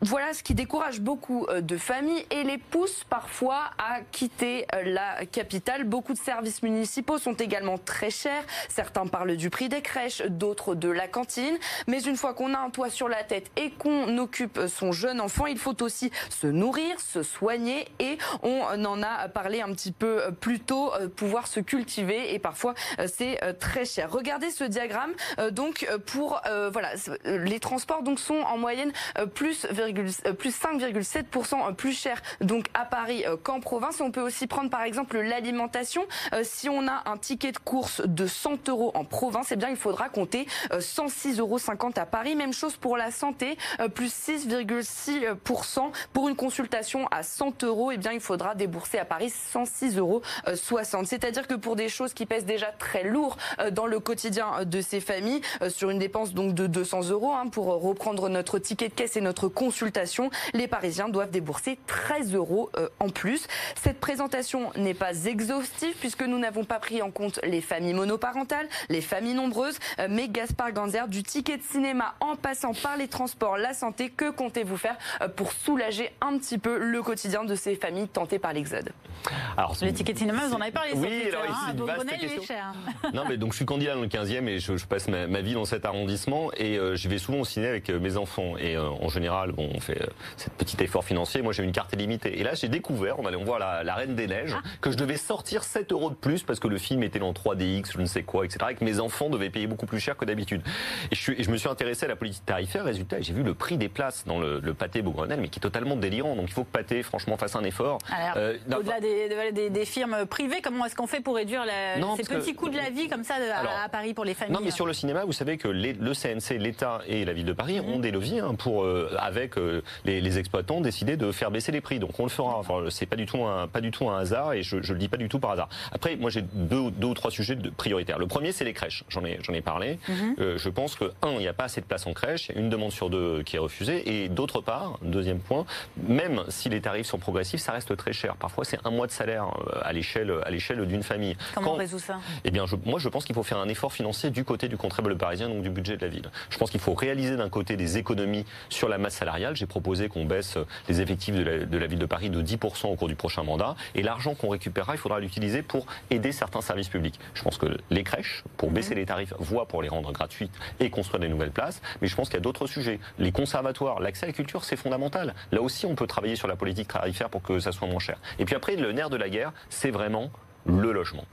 voilà ce qui décourage beaucoup de familles et les pousse parfois à quitter la capitale. Beaucoup de services municipaux sont également très chers. Certains parlent du prix des crèches, d'autres de la cantine. Mais une fois qu'on a un toit sur la tête et qu'on occupe son jeune enfant, il faut faut aussi se nourrir, se soigner et on en a parlé un petit peu plus tôt, euh, pouvoir se cultiver et parfois euh, c'est euh, très cher. Regardez ce diagramme donc pour voilà les transports donc sont en moyenne plus plus 5,7% plus cher donc à Paris qu'en province. On peut aussi prendre par exemple l'alimentation. Si on a un ticket de course de 100 euros en province, eh bien il faudra compter 106,50 euros à Paris. Même chose pour la santé, plus 6,6% pour une consultation à 100 euros, eh bien, il faudra débourser à Paris 106,60 euros. C'est-à-dire que pour des choses qui pèsent déjà très lourd euh, dans le quotidien euh, de ces familles, euh, sur une dépense donc de 200 euros, hein, pour reprendre notre ticket de caisse et notre consultation, les Parisiens doivent débourser 13 euros en plus. Cette présentation n'est pas exhaustive puisque nous n'avons pas pris en compte les familles monoparentales, les familles nombreuses, mais Gaspard Ganzer, du ticket de cinéma en passant par les transports, la santé, que comptez-vous faire pour soulager un petit peu le quotidien de ces familles tentées par l'exode. Alors, le ticket de cinéma, vous en avez parlé. Oui, alors ici, hein, Non, mais donc je suis candidat dans le 15e et je, passe ma, vie dans cet arrondissement et euh, je vais souvent au ciné avec euh, mes enfants. Et euh, en général, bon, on fait cet petit effort financier. Moi, j'ai une carte illimitée. Et là, j'ai découvert, on allait on voit la, Reine des Neiges, ah. que je devais sortir 7 euros de plus parce que le film était en 3DX, je ne sais quoi, etc. Et que mes enfants devaient payer beaucoup plus cher que d'habitude. Et je, je, me suis intéressé à la politique tarifaire. Résultat, j'ai vu le prix des places dans le, le pâté Beaugrenelle mais qui est totalement délirant. Donc il faut que Pathé, franchement, fasse un effort. Euh, au-delà des, firmes privées, comment est-ce qu'on fait pour réduire ces petits coûts de la vie comme ça à, Paris pour les familles Non, mais sur le cinéma, vous savez que le CNC, l'État et la ville de Paris mhm. ont des leviers hein, pour, euh, avec euh, les, exploitants, décider de faire baisser les prix. Donc on le fera. Enfin, c'est pas du tout un, pas du tout un hasard et je, je le dis pas du tout par hasard. Après, moi j'ai deux, deux, ou trois sujets de prioritaires. Le premier, c'est les crèches. J'en ai, j'en ai parlé. Mhm. je pense que un, il n'y a pas assez de place en crèche. Une demande sur deux qui est refusée. Et d'autre part, deuxième point, même si les tarifs sont progressifs, ça reste très cher. Parfois, c'est un mois de salaire euh, à l'échelle, à l'échelle d'une famille. Comment on résout ça? Eh bien, moi, je pense qu'il faut faire un effort financier du côté du contribuable parisien, donc du budget de la ville. Je pense qu'il faut réaliser d'un côté des économies sur la masse salariale. J'ai proposé qu'on baisse les effectifs de la, de la, ville de Paris de 10% au cours du prochain mandat. Et l'argent qu'on récupérera, il faudra l'utiliser pour aider certains services publics. Je pense que les crèches, pour baisser mhm. les tarifs, voient pour les rendre gratuites et construire des nouvelles places. Mais je pense qu'il y a d'autres sujets. Les conservatoires, l'accès à la culture, c'est fondamental. Là aussi, on peut travailler sur la politique tarifaire pour que ça soit moins cher. Et puis après, le nerf de la guerre, c'est vraiment le logement.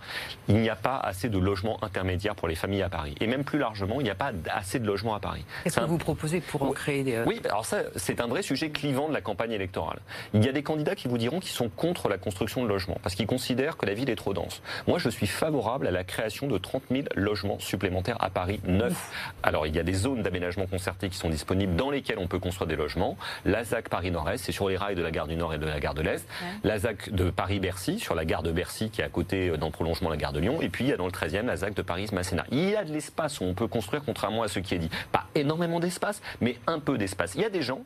Il n'y a pas assez de logements intermédiaires pour les familles à Paris. Et même plus largement, il n'y a pas assez de logements à Paris. Qu'est-ce que vous proposez pour en créer des... Oui, alors ça, c'est un vrai sujet clivant de la campagne électorale. Il y a des candidats qui vous diront qu'ils sont contre la construction de logements, parce qu'ils considèrent que la ville est trop dense. Moi, je suis favorable à la création de 30 000 logements supplémentaires à Paris neufs. Alors, il y a des zones d'aménagement concerté qui sont disponibles dans lesquelles on peut construire des logements. La ZAC Paris-Nord-Est, c'est sur les rails de la gare du Nord et de la gare de l'Est. La ZAC de Paris-Bercy, sur la gare de Bercy qui est à côté euh, dans le prolongement la gare de Lyon. Et puis il y a dans le 13e la ZAC de Paris-Masséna. Il y a de l'espace où on peut construire, contrairement à ce qui est dit. Pas énormément d'espace, mais un peu d'espace. Il y a des gens,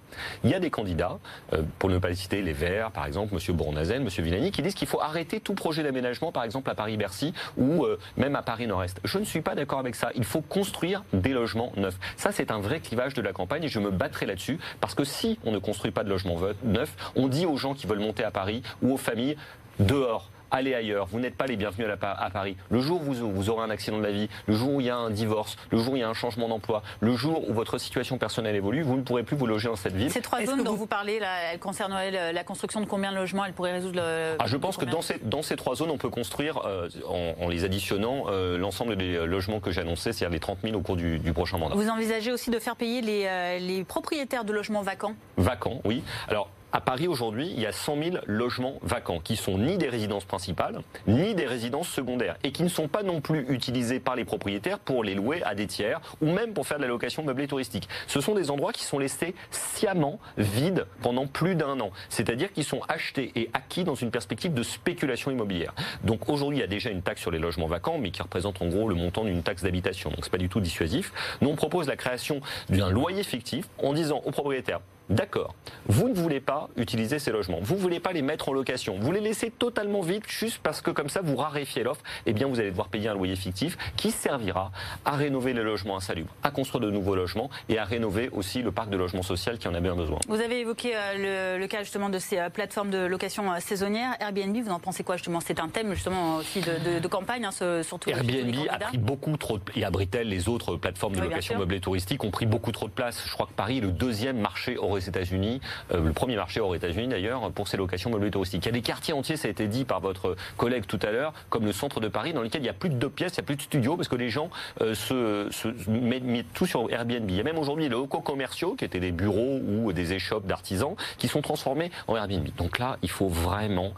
il y a des candidats, euh, pour ne pas citer les Verts, par exemple, M. Bournazen, M. Villani, qui disent qu'il faut arrêter tout projet d'aménagement, par exemple à Paris-Bercy ou euh, même à Paris-Nord-Est. Je ne suis pas d'accord avec ça. Il faut construire des logements neufs. Ça, c'est un vrai clivage de la campagne et je me battrai là-dessus parce que si on ne construit pas de logements neufs, on dit aux gens qui veulent monter à Paris ou aux familles dehors allez ailleurs. Vous n'êtes pas les bienvenus à, Paris. Le jour où vous, aurez un accident de la vie, le jour où il y a un divorce, le jour où il y a un changement d'emploi, le jour où votre situation personnelle évolue, vous ne pourrez plus vous loger dans cette ville. Ces trois zones dont vous... parlez, elles concerneraient la construction de combien de logements Elles pourraient résoudre le. Ah, je pense que dans ces, dans ces trois zones, on peut construire, euh, en, les additionnant, euh, l'ensemble des logements que j'ai annoncés, c'est-à-dire les 30 000 au cours du, prochain mandat. Vous envisagez aussi de faire payer les, euh, les propriétaires de logements vacants? Vacants, oui. Alors, à Paris aujourd'hui, il y a 100 000 logements vacants qui sont ni des résidences principales, ni des résidences secondaires, et qui ne sont pas non plus utilisés par les propriétaires pour les louer à des tiers, ou même pour faire de la location meublée touristique. Ce sont des endroits qui sont laissés sciemment vides pendant plus d'un an, c'est-à-dire qu'ils sont achetés et acquis dans une perspective de spéculation immobilière. Donc aujourd'hui, il y a déjà une taxe sur les logements vacants, mais qui représente en gros le montant d'une taxe d'habitation, donc c'est pas du tout dissuasif. Nous, on propose la création d'un loyer fictif en disant aux propriétaires D'accord. Vous ne voulez pas utiliser ces logements. Vous ne voulez pas les mettre en location. Vous les laissez totalement vides juste parce que comme ça vous raréfiez l'offre. Eh bien, vous allez devoir payer un loyer fictif qui servira à rénover les logements insalubres, à construire de nouveaux logements et à rénover aussi le parc de logement social qui en a bien besoin. Vous avez évoqué euh, le, cas justement de ces euh, plateformes de location euh, saisonnière. Airbnb, vous en pensez quoi justement? C'est un thème justement aussi de, campagne, hein, surtout. Airbnb a pris beaucoup trop de, et Abritel, les autres plateformes de location meublée touristique ont pris beaucoup trop de place. Je crois que Paris est le deuxième marché aux États-Unis, euh, le premier marché aux États-Unis d'ailleurs, pour ces locations meublées touristiques. Il y a des quartiers entiers, ça a été dit par votre collègue tout à l'heure, comme le centre de Paris, dans lesquels il n'y a plus de deux pièces, il n'y a plus de studios, parce que les gens euh, se, mettent, tout sur Airbnb. Il y a même aujourd'hui les locaux commerciaux, qui étaient des bureaux ou des échoppes d'artisans, qui sont transformés en Airbnb. Donc là, il faut vraiment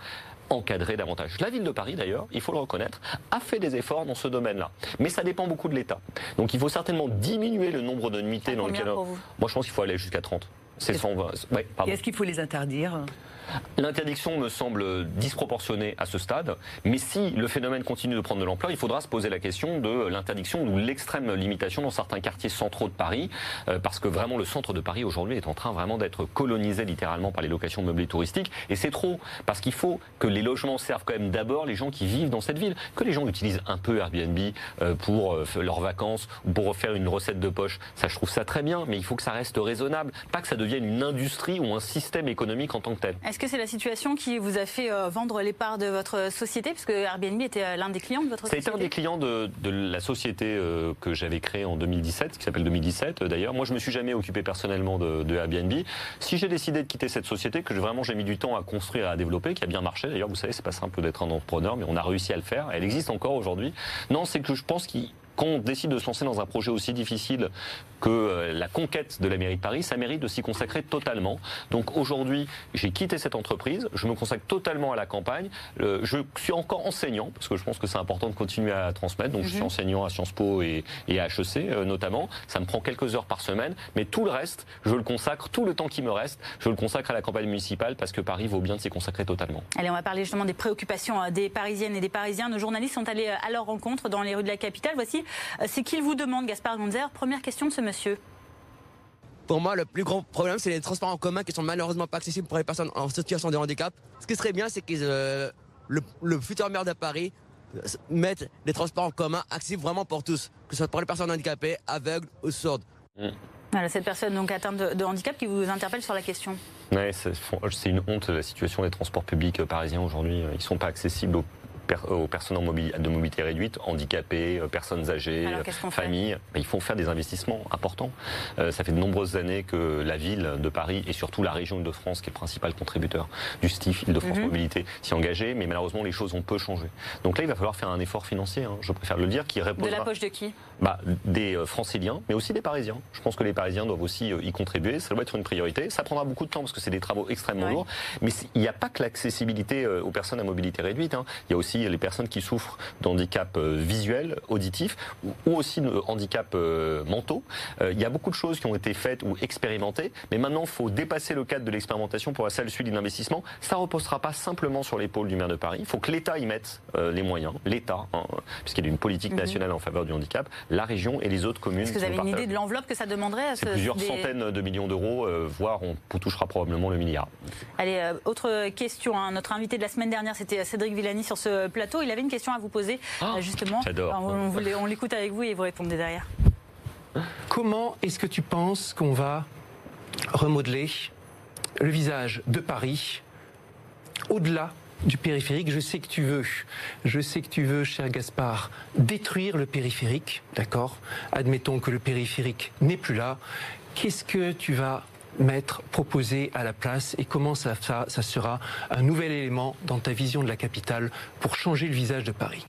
encadrer davantage. La ville de Paris, d'ailleurs, il faut le reconnaître, a fait des efforts dans ce domaine-là. Mais ça dépend beaucoup de l'État. Donc il faut certainement diminuer le nombre de nuitées dans lesquelles... Moi, je pense qu'il faut aller jusqu'à 30. C'est 120. Est-ce qu'il faut les interdire? L'interdiction me semble disproportionnée à ce stade, mais si le phénomène continue de prendre de l'ampleur, il faudra se poser la question de l'interdiction ou l'extrême limitation dans certains quartiers centraux de Paris, euh, parce que vraiment le centre de Paris aujourd'hui est en train vraiment d'être colonisé littéralement par les locations meublées touristiques, et c'est trop, parce qu'il faut que les logements servent quand même d'abord les gens qui vivent dans cette ville, que les gens utilisent un peu Airbnb euh, pour euh, leurs vacances ou pour faire une recette de poche, ça je trouve ça très bien, mais il faut que ça reste raisonnable, pas que ça devienne une industrie ou un système économique en tant que tel. Que c'est la situation qui vous a fait euh, vendre les parts de votre société Puisque Airbnb était euh, l'un des clients de votre société C'était un des clients de, la société euh, que j'avais créée en 2017, qui s'appelle 2017 d'ailleurs. Moi, je me suis jamais occupé personnellement de, Airbnb. Si j'ai décidé de quitter cette société, que vraiment j'ai mis du temps à construire et à développer, qui a bien marché, d'ailleurs, vous savez, c'est pas simple d'être un entrepreneur, mais on a réussi à le faire. Elle existe encore aujourd'hui. Non, c'est que je pense qu'il quand on décide de se lancer dans un projet aussi difficile que euh, la conquête de la mairie de Paris, ça mérite de s'y consacrer totalement. Donc aujourd'hui, j'ai quitté cette entreprise, je me consacre totalement à la campagne. Euh, je suis encore enseignant, parce que je pense que c'est important de continuer à transmettre. Donc je suis mhm. enseignant à Sciences Po et, à HEC euh, notamment. Ça me prend quelques heures par semaine, mais tout le reste, je le consacre, tout le temps qui me reste, je le consacre à la campagne municipale parce que Paris vaut bien de s'y consacrer totalement. Allez, on va parler justement des préoccupations des Parisiennes et des Parisiens. Nos journalistes sont allés à leur rencontre dans les rues de la capitale. Voici ce qu'ils vous demandent, Gaspard Gonzer. Première question de ce monsieur. Pour moi, le plus grand problème, c'est les transports en commun qui sont malheureusement pas accessibles pour les personnes en situation de handicap. Ce qui serait bien, c'est que euh, le, futur maire de Paris euh, mette les transports en commun accessibles vraiment pour tous, que ce soit pour les personnes handicapées, aveugles ou sourdes. Mmh. Voilà, cette personne donc atteinte de, handicap qui vous interpelle sur la question. Oui, c'est une honte la situation des transports publics parisiens aujourd'hui. Ils ne sont pas accessibles aux aux personnes en de mobilité réduite, handicapées, euh, personnes âgées, familles. il faut faire des investissements importants. Euh, ça fait de nombreuses années que la ville de Paris et surtout la région Île-de-France, qui est le principal contributeur du STIF Île-de-France mhm. Mobilité, s'y engager, mais malheureusement les choses ont peu changé. Donc là, il va falloir faire un effort financier, hein. je préfère le dire, qui répond. De la poche de qui? Bah, Des euh, franciliens, mais aussi des Parisiens. Je pense que les Parisiens doivent aussi y contribuer, ça doit être une priorité. Ça prendra beaucoup de temps parce que c'est des travaux extrêmement lourds, mais il n'y a pas que l'accessibilité aux personnes à mobilité réduite, hein. il y a aussi les personnes qui souffrent d'handicap euh, visuels, auditifs, ou aussi de handicap euh, mentaux. Euh, il y a beaucoup de choses qui ont été faites ou expérimentées, mais maintenant il faut dépasser le cadre de l'expérimentation pour la salle suite d'investissement. Ça ne reposera pas simplement sur l'épaule du maire de Paris. Il faut que l'État y mette les moyens, l'État, hein, puisqu'il y a une politique mhm. nationale en faveur du handicap, la région et les autres communes. Est-ce que vous avez une idée de l'enveloppe que ça demanderait à ce, Plusieurs centaines de millions d'euros, voire on touchera probablement le milliard. Allez, autre question. Hein. Notre invité de la semaine dernière, c'était Cédric Villani sur ce plateau. Il avait une question à vous poser, ah, euh, justement. On, on l'écoute avec vous et vous répondez derrière. Comment est-ce que tu penses qu'on va remodeler le visage de Paris au-delà du périphérique. Je sais que tu veux, je sais que tu veux, cher Gaspard, détruire le périphérique, d'accord? Admettons que le périphérique n'est plus là. Qu'est-ce que tu vas mettre, proposer à la place et comment ça, ça, ça sera un nouvel élément dans ta vision de la capitale pour changer le visage de Paris?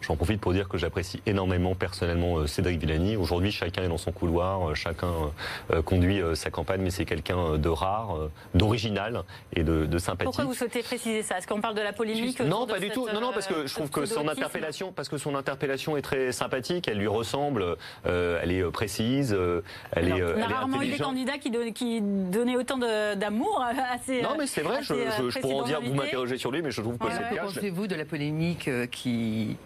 J'en profite pour dire que j'apprécie énormément personnellement euh, Cédric Villani. Aujourd'hui, chacun est dans son couloir, euh, chacun euh, conduit sa campagne, mais c'est quelqu'un de rare, d'original et de, de, sympathique. Pourquoi vous souhaitez préciser ça? Est-ce qu'on parle de la polémique Non, pas du tout. Non, non, parce que je trouve que son interpellation, parce que son interpellation est très sympathique. Elle lui ressemble. elle est précise. elle est. On a rarement eu des candidats qui, qui donnaient autant d'amour à ces. Non, mais c'est vrai. Je, je, pourrais en dire. Vous m'interrogez sur lui, mais je trouve que c'est le cas. Pensez-vous de la polémique qui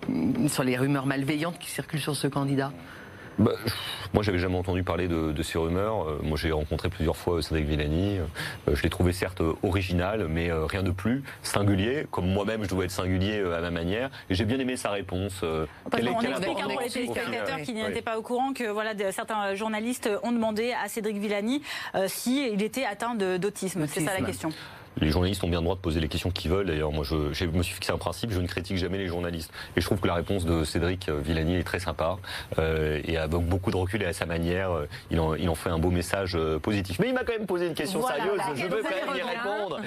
sur les rumeurs malveillantes qui circulent sur ce candidat bah, moi, j'avais jamais entendu parler de, ces rumeurs. Euh, moi, j'ai rencontré plusieurs fois Cédric Villani. Euh, je l'ai trouvé certes original, mais euh, rien de plus singulier. Comme moi-même, je dois être singulier à ma manière. Et j'ai bien aimé sa réponse. Parce on explique pour les téléspectateurs qui n'étaient pas au courant que voilà, certains journalistes ont demandé à Cédric Villani s'il était atteint d'autisme. C'est ça la question les journalistes ont bien le droit de poser les questions qu'ils veulent. D'ailleurs, moi, je, me suis fixé un principe, je ne critique jamais les journalistes. Et je trouve que la réponse de Cédric euh, Villani est très sympa. Euh, et avec beaucoup de recul et à sa manière, euh, il, en, il en fait un beau message positif. Mais il m'a quand même posé une question sérieuse, je veux quand même y répondre.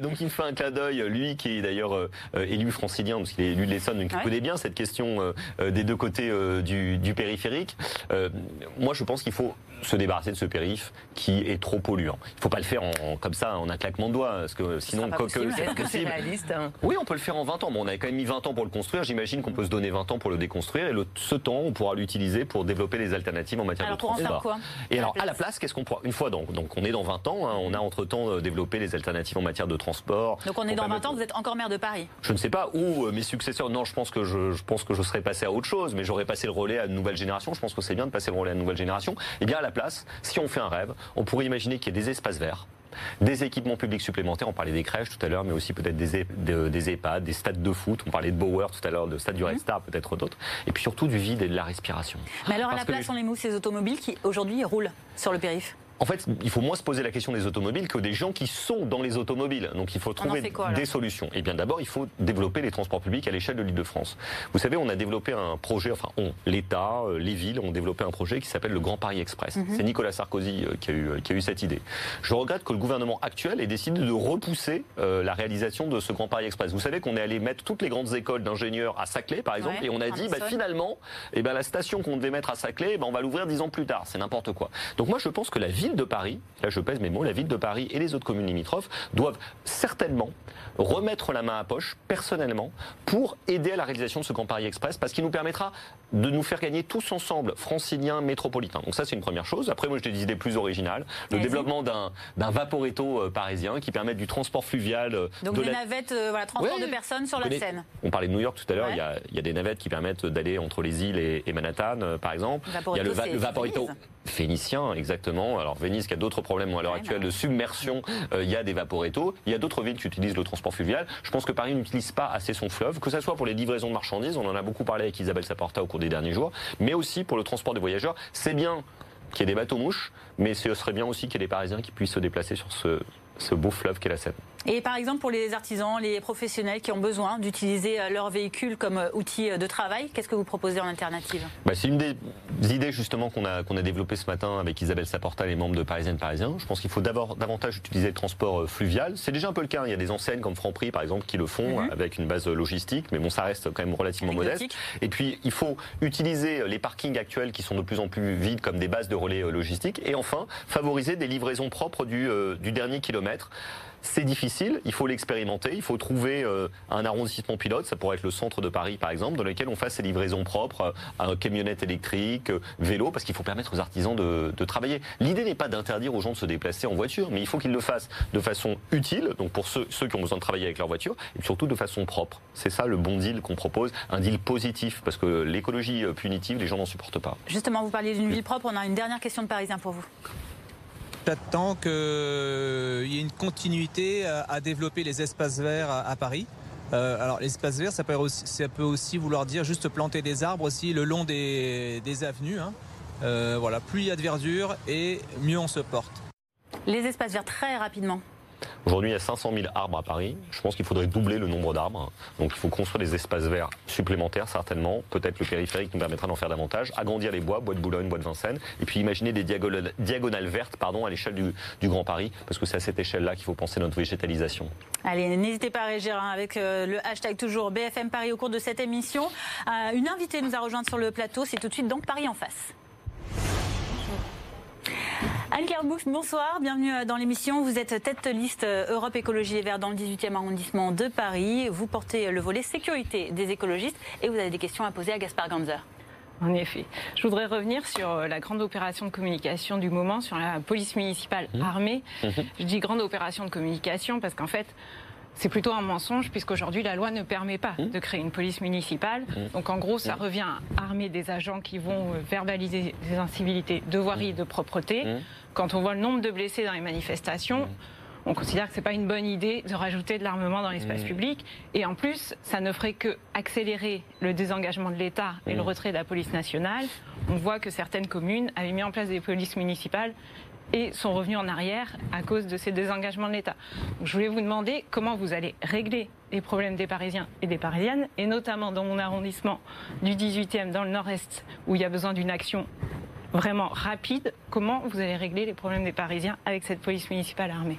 donc il me fait un clin d'œil, lui qui est d'ailleurs élu francilien, parce qu'il est élu de l'Essonne, donc il connaît bien cette question des deux côtés du, du, périphérique. moi, je pense qu'il faut se débarrasser de ce périph qui est trop polluant. Il ne faut pas le faire en, comme ça, en un claquement de doigts, parce que sinon, c'est réaliste hein? Oui, on peut le faire en 20 ans. Bon, on avait quand même mis 20 ans pour le construire. J'imagine qu'on peut se donner 20 ans pour le déconstruire. Et le, ce temps, on pourra l'utiliser pour développer les alternatives en matière de transport. quoi? Et alors, à la place, qu'est-ce qu'on pourra? Une fois donc, donc on est dans 20 ans. Hein, on a entre temps euh, développé les alternatives en matière de transport. Donc on est dans 20 ans. Vous êtes encore maire de Paris? Je ne sais pas où euh, mes successeurs. Non, je pense que je, je pense que je serais passé à autre chose, mais j'aurais passé le relais à une nouvelle génération. Je pense que c'est bien de passer le relais à une nouvelle génération. Et eh bien à la place, si on fait un rêve, on pourrait imaginer qu'il y ait des espaces verts des équipements publics supplémentaires, on parlait des crèches tout à l'heure, mais aussi peut-être des, des, EHPAD, des stades de foot, on parlait de Bauer tout à l'heure, de stade du Red mhm. Star, peut-être d'autres, et puis surtout du vide et de la respiration. Mais alors à la place, on les mousse ces automobiles qui aujourd'hui roulent sur le périph' en fait, il faut moins se poser la question des automobiles que des gens qui sont dans les automobiles. Donc il faut trouver des solutions. Et eh bien d'abord, il faut développer les transports publics à l'échelle de l'île de France. Vous savez, on a développé un projet, enfin on, l'État, euh, les villes ont développé un projet qui s'appelle le Grand Paris Express. Mhm. C'est Nicolas Sarkozy euh, qui a, eu, qui a eu cette idée. Je regrette que le gouvernement actuel ait décidé de repousser euh, la réalisation de ce Grand Paris Express. Vous savez qu'on est allé mettre toutes les grandes écoles d'ingénieurs à Saclay, par exemple, et on a dit, bah, finalement, eh ben, la station qu'on devait mettre à Saclay, eh ben, on va l'ouvrir dix ans plus tard. C'est n'importe quoi. Donc moi, je pense que la ville de Paris, je pèse mes mots, la ville de Paris et les autres communes limitrophes doivent certainement remettre la main à poche personnellement pour aider à la réalisation de ce Grand Paris Express parce qu'il nous permettra de nous faire gagner tous ensemble, franciliens, métropolitains. Donc ça, c'est une première chose. Après, moi, j'ai des idées plus originales. Le développement d'un vaporetto euh, parisien qui permet du transport fluvial. Euh, Donc de des navettes, euh, voilà, transport de personnes sur la Seine. On parlait de New York tout à l'heure. Il, y a des navettes qui permettent d'aller entre les îles et, Manhattan, par exemple. il y a le, le vaporetto phénicien, exactement. Alors Venise qui a d'autres problèmes à l'heure actuelle de submersion, euh, il y a des vaporettos. Il y a d'autres villes qui utilisent le transport fluvial. Je pense que Paris n'utilise pas assez son fleuve, que ce soit pour les livraisons de marchandises, on en a beaucoup parlé avec Isabelle Saporta au cours des derniers jours, mais aussi pour le transport des voyageurs. C'est bien qu'il y ait des bateaux mouches, mais ce serait bien aussi qu'il y ait des Parisiens qui puissent se déplacer sur ce, ce beau fleuve qu'est la Seine. Et par exemple, pour les artisans, les professionnels qui ont besoin d'utiliser euh, leur véhicule comme euh, outil euh, de travail, qu'est-ce que vous proposez en alternative? Bah, C'est une des idées justement qu'on a, qu'on a développées ce matin avec Isabelle Saporta, les membres de Parisienne Parisien. Je pense qu'il faut davantage utiliser le transport fluvial. C'est déjà un peu le cas. Il y a des enseignes comme Franprix, par exemple, qui le font mhm. avec une base logistique, mais bon, ça reste quand même relativement modeste. Et puis, il faut utiliser les parkings actuels qui sont de plus en plus vides comme des bases de relais logistiques. Et enfin, favoriser des livraisons propres du, du dernier kilomètre. C'est difficile, il faut l'expérimenter, il faut trouver euh, un arrondissement pilote, ça pourrait être le centre de Paris par exemple, dans lequel on fasse ces livraisons propres à camionnettes électriques, euh, vélo, parce qu'il faut permettre aux artisans de, travailler. L'idée n'est pas d'interdire aux gens de se déplacer en voiture, mais il faut qu'ils le fassent de façon utile, donc pour ceux, ceux qui ont besoin de travailler avec leur voiture, et surtout de façon propre. C'est ça le bon deal qu'on propose, un deal positif, parce que l'écologie euh, punitive, les gens n'en supportent pas. Justement, vous parliez d'une ville propre, on a une dernière question de Parisien pour vous j'attends qu'il y ait une continuité à, développer les espaces verts à, Paris. Euh, alors l'espace vert, ça peut, aussi, ça peut, aussi, vouloir dire juste planter des arbres aussi le long des, avenues. Hein. Euh, voilà, plus il y a de verdure et mieux on se porte. Les espaces verts très rapidement. Aujourd'hui, il y a 500 000 arbres à Paris. Je pense qu'il faudrait doubler le nombre d'arbres. Donc il faut construire des espaces verts supplémentaires, certainement. Peut-être le périphérique nous permettra d'en faire davantage. Agrandir les bois, bois de Boulogne, bois de Vincennes. Et puis imaginer des diagonales, vertes pardon, à l'échelle du, Grand Paris. Parce que c'est à cette échelle-là qu'il faut penser notre végétalisation. Allez, n'hésitez pas à réagir avec euh, le hashtag toujours BFM Paris au cours de cette émission. Euh, une invitée nous a rejoint sur le plateau. C'est tout de suite donc Paris en face. Anne-Claire bonsoir, bienvenue euh, dans l'émission. Vous êtes tête liste euh, Europe Écologie Les Verts dans le 18e arrondissement de Paris. Vous portez le volet sécurité des écologistes et vous avez des questions à poser à Gaspard Ganzer. En effet. Je voudrais revenir sur euh, la grande opération de communication du moment, sur la police municipale mmh. armée. Mmh. Je dis grande opération de communication parce qu'en fait, c'est plutôt un mensonge puisqu'aujourd'hui la loi ne permet pas mmh. de créer une police municipale. Mmh. Donc en gros, ça mmh. revient à armer des agents qui vont euh, verbaliser des incivilités de voirie, de propreté. Quand on voit le nombre de blessés dans les manifestations, on considère que ce n'est pas une bonne idée de rajouter de l'armement dans l'espace public. Et en plus, ça ne ferait que accélérer le désengagement de l'État et le retrait de la police nationale. On voit que certaines communes avaient mis en place des polices municipales et sont revenus en arrière à cause de ces désengagements de l'État. Je voulais vous demander comment vous allez régler les problèmes des Parisiens et des Parisiennes, et notamment dans mon arrondissement du 18e, dans le nord-est, où il y a besoin d'une action vraiment rapide. Comment vous allez régler les problèmes des Parisiens avec cette police municipale armée?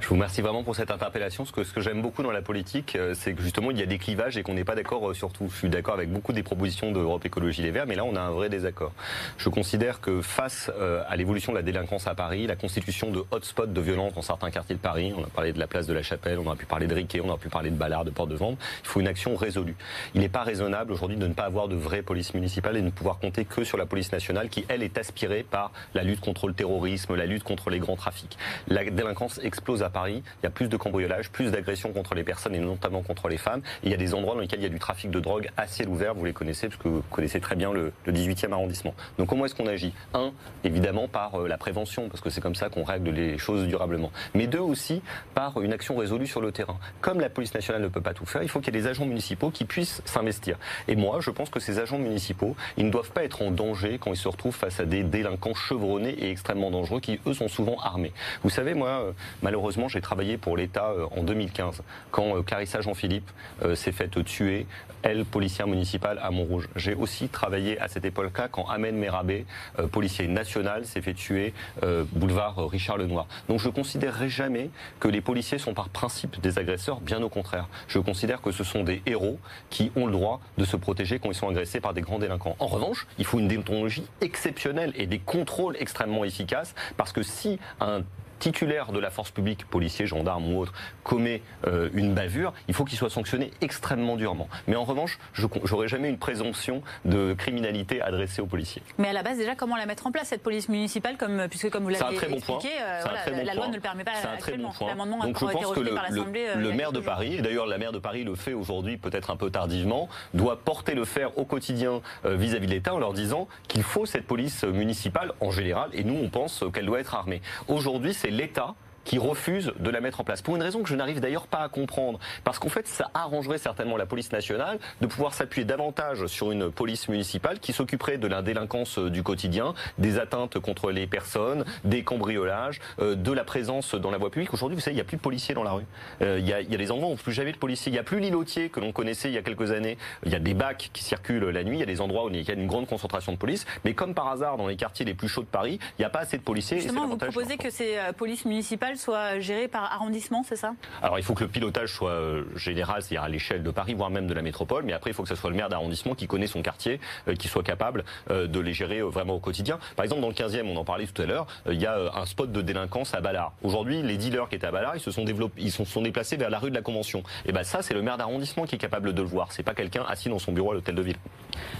Je vous remercie vraiment pour cette interpellation. Ce que, ce que j'aime beaucoup dans la politique, euh, c'est que justement il y a des clivages et qu'on n'est pas d'accord euh, sur tout. Je suis d'accord avec beaucoup des propositions d'Europe Écologie Les Verts, mais là on a un vrai désaccord. Je considère que face euh, à l'évolution de la délinquance à Paris, la constitution de hotspots de violence dans certains quartiers de Paris, on a parlé de la place de la Chapelle, on a pu parler de Riquet, on a pu parler de Ballard, de Porte-de-Vente, il faut une action résolue. Il n'est pas raisonnable aujourd'hui de ne pas avoir de vraie police municipale et de ne pouvoir compter que sur la police nationale qui, elle, est aspirée par la lutte contre le terrorisme, la lutte contre les grands trafics. La délinquance explose à à Paris, il y a plus de cambriolages, plus d'agressions contre les personnes et notamment contre les femmes. il y a des endroits dans lesquels il y a du trafic de drogue à ciel ouvert, vous les connaissez, parce que vous connaissez très bien le, 18e arrondissement. Donc comment est-ce qu'on agit? Un, évidemment par euh, la prévention, parce que c'est comme ça qu'on règle les choses durablement. Mais deux aussi par une action résolue sur le terrain. Comme la police nationale ne peut pas tout faire, il faut qu'il y ait des agents municipaux qui puissent s'investir. Et moi, je pense que ces agents municipaux, ils ne doivent pas être en danger quand ils se retrouvent face à des délinquants chevronnés et extrêmement dangereux qui, eux, sont souvent armés. Vous savez, moi, euh, malheureusement, j'ai travaillé pour l'État euh, en 2015, quand Clarissa Jean-Philippe s'est faite tuer elle, policière municipale à Montrouge. J'ai aussi travaillé à cette époque-là quand Amen Merabé, euh, policier national, s'est fait tuer euh, boulevard euh, Richard Lenoir. Donc je ne considérerai jamais que les policiers sont par principe des agresseurs, bien au contraire. Je considère que ce sont des héros qui ont le droit de se protéger quand ils sont agressés par des grands délinquants. En revanche, il faut une déontologie exceptionnelle et des contrôles extrêmement efficaces parce que si un titulaire de la force publique, policier, gendarme ou autre, commet euh, une bavure, il faut qu'il soit sanctionné extrêmement durement. Mais en revanche, je n'aurai jamais une présomption de criminalité adressée aux policiers. Mais à la base, déjà, comment la mettre en place, cette police municipale, comme, puisque comme vous l'avez expliqué, euh, la, loi ne le permet pas actuellement. L'amendement Donc je pense que le, le, le maire de Paris, et d'ailleurs la maire de Paris le fait aujourd'hui peut-être un peu tardivement, doit porter le fer au quotidien euh, vis-à-vis de l'État en leur disant qu'il faut cette police municipale en général, et nous on pense qu'elle doit être armée. Aujourd'hui, c'est l'État qui refuse de la mettre en place. Pour une raison que je n'arrive d'ailleurs pas à comprendre. Parce qu'en fait, ça arrangerait certainement la police nationale de pouvoir s'appuyer davantage sur une police municipale qui s'occuperait de la délinquance euh, du quotidien, des atteintes contre les personnes, des cambriolages, euh, de la présence dans la voie publique. Aujourd'hui, vous savez, il n'y a plus de policiers dans la rue. Euh, il y, a, des endroits où on ne plus jamais de policiers. Il n'y a plus l'îlotier que l'on connaissait il y a quelques années. Il y a des bacs qui circulent la nuit. Il y a des endroits où il y a une grande concentration de police. Mais comme par hasard, dans les quartiers les plus chauds de Paris, il n'y a pas assez de policiers. Justement, vous proposez que ces polices municipales soit géré par arrondissement, c'est ça? Alors il faut que le pilotage soit euh, général, c'est-à-dire à, l'échelle de Paris, voire même de la métropole, mais après il faut que ce soit le maire d'arrondissement qui connaît son quartier, euh, qui soit capable euh, de les gérer vraiment au quotidien. Par exemple, dans le 15e, on en parlait tout à l'heure, il y a un spot de délinquance à Ballard. Aujourd'hui, les dealers qui étaient à Ballard, ils se sont développés, ils se sont déplacés vers la rue de la Convention. Et ben ça, c'est le maire d'arrondissement qui est capable de le voir. C'est pas quelqu'un assis dans son bureau à l'hôtel de ville.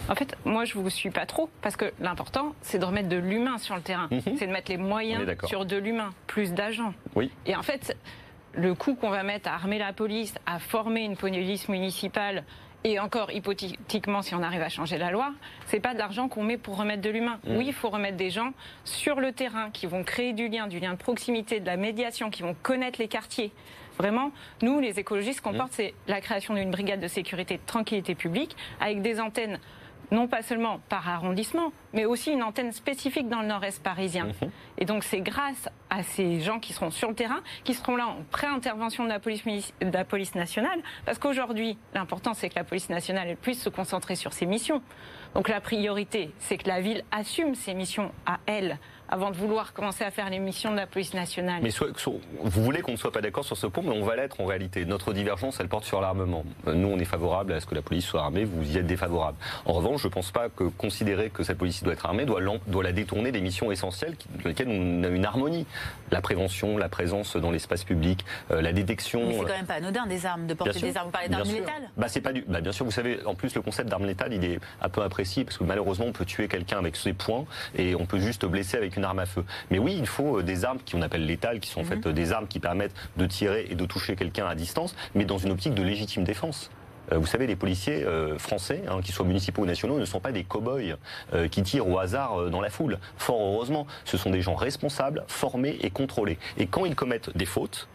En fait, moi, je vous suis pas trop parce que l'important, c'est de remettre de l'humain sur le terrain. Mhm. C'est de mettre les moyens sur de l'humain, plus d'agents. Oui. Et en fait, le coût qu'on va mettre à armer la police, à former une police municipale, et encore hypothétiquement, si on arrive à changer la loi, c'est pas de l'argent qu'on met pour remettre de l'humain. Mm. Oui, il faut remettre des gens sur le terrain qui vont créer du lien, du lien de proximité, de la médiation, qui vont connaître les quartiers. Vraiment, nous, les écologistes, ce qu'on mm. porte, c'est la création d'une brigade de sécurité de tranquillité publique avec des antennes non pas seulement par arrondissement, mais aussi une antenne spécifique dans le nord-est parisien. Mhm. Et donc c'est grâce à ces gens qui seront sur le terrain, qui seront là en pré-intervention de, la police, de la police nationale, parce qu'aujourd'hui, l'important c'est que la police nationale puisse se concentrer sur ses missions. Donc la priorité, c'est que la ville assume ses missions à elle avant de vouloir commencer à faire les missions de la police nationale. Mais vous voulez qu'on ne soit pas d'accord sur ce point, mais on va l'être en réalité. Notre divergence, elle porte sur l'armement. Nous, on est favorable à ce que la police soit armée, vous y êtes défavorable. En revanche, je ne pense pas que considérer que cette police doit être armée doit, doit la détourner des missions essentielles dans lesquelles on a une harmonie. La prévention, la présence dans l'espace public, euh, la détection. Mais c'est quand même pas anodin des armes, de porter des armes. Vous parlez d'armes létales bah, c'est pas du... Bah, bien sûr, vous savez, en plus, le concept d'arme létale, il est un peu apprécié parce que malheureusement, on peut tuer quelqu'un avec ses poings et on peut juste blesser avec une arme à feu. Mais oui, il faut euh, des armes qu'on appelle létales, qui sont en fait mhm. des armes qui permettent de tirer et de toucher quelqu'un à distance, mais dans une optique de légitime défense. Euh, vous savez, les policiers euh, français, hein, qu'ils soient municipaux ou nationaux, ne sont pas des cow-boys qui tirent au hasard dans la foule. Fort heureusement, ce sont des gens responsables, formés et contrôlés. Et quand ils commettent des fautes,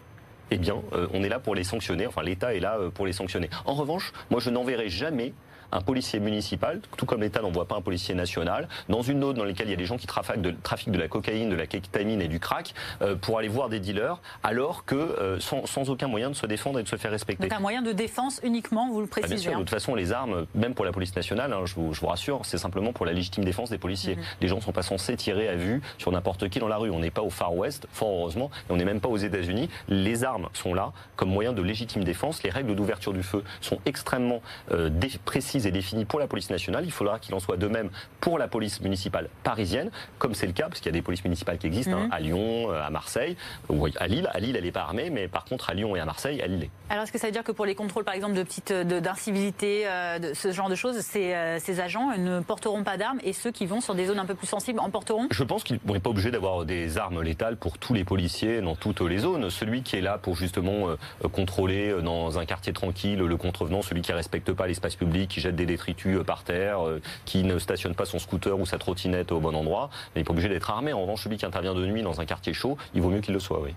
eh bien, on est là pour les sanctionner. Enfin, l'État est là pour les sanctionner. En revanche, moi, je n'enverrai jamais un policier municipal, tout comme l'État n'envoie pas un policier national, dans une autre dans laquelle il y a des gens qui trafiquent de, de la cocaïne, de la kétamine et du crack, euh, pour aller voir des dealers, alors que euh, sans, aucun moyen de se défendre et de se faire respecter. Donc un moyen de défense uniquement, vous le précisez. bien sûr, de hein. toute façon, les armes, même pour la police nationale, hein, je, vous, rassure, c'est simplement pour la légitime défense des policiers. Mhm. Les gens ne sont pas censés tirer à vue sur n'importe qui dans la rue. On n'est pas au Far West, fort heureusement, et on n'est même pas aux États-Unis. Les armes sont là comme moyen de légitime défense. Les règles d'ouverture du feu sont extrêmement euh, précises précise et définie pour la police nationale. Il faudra qu'il en soit de même pour la police municipale parisienne, comme c'est le cas, parce qu'il y a des polices municipales qui existent, hein, mhm. à Lyon, euh, à Marseille, ou à Lille. À Lille, elle n'est pas armée, mais par contre, à Lyon et à Marseille, elle l'est. Alors, est-ce que ça veut dire que pour les contrôles, par exemple, de petites d'incivilité, de ce genre de choses, ces, ces agents ne porteront pas d'armes et ceux qui vont sur des zones un peu plus sensibles en porteront? Je pense qu'ils ne pas obligés d'avoir des armes létales pour tous les policiers dans toutes les zones. Celui qui est là pour justement contrôler dans un quartier tranquille le contrevenant, celui qui ne respecte pas l'espace public, qui jette des détritus euh, par terre, euh, qui ne stationne pas son scooter ou sa trottinette au bon endroit, mais il n'est pas obligé d'être armé. En revanche, celui qui intervient de nuit dans un quartier chaud, il vaut mieux qu'il le soit, oui.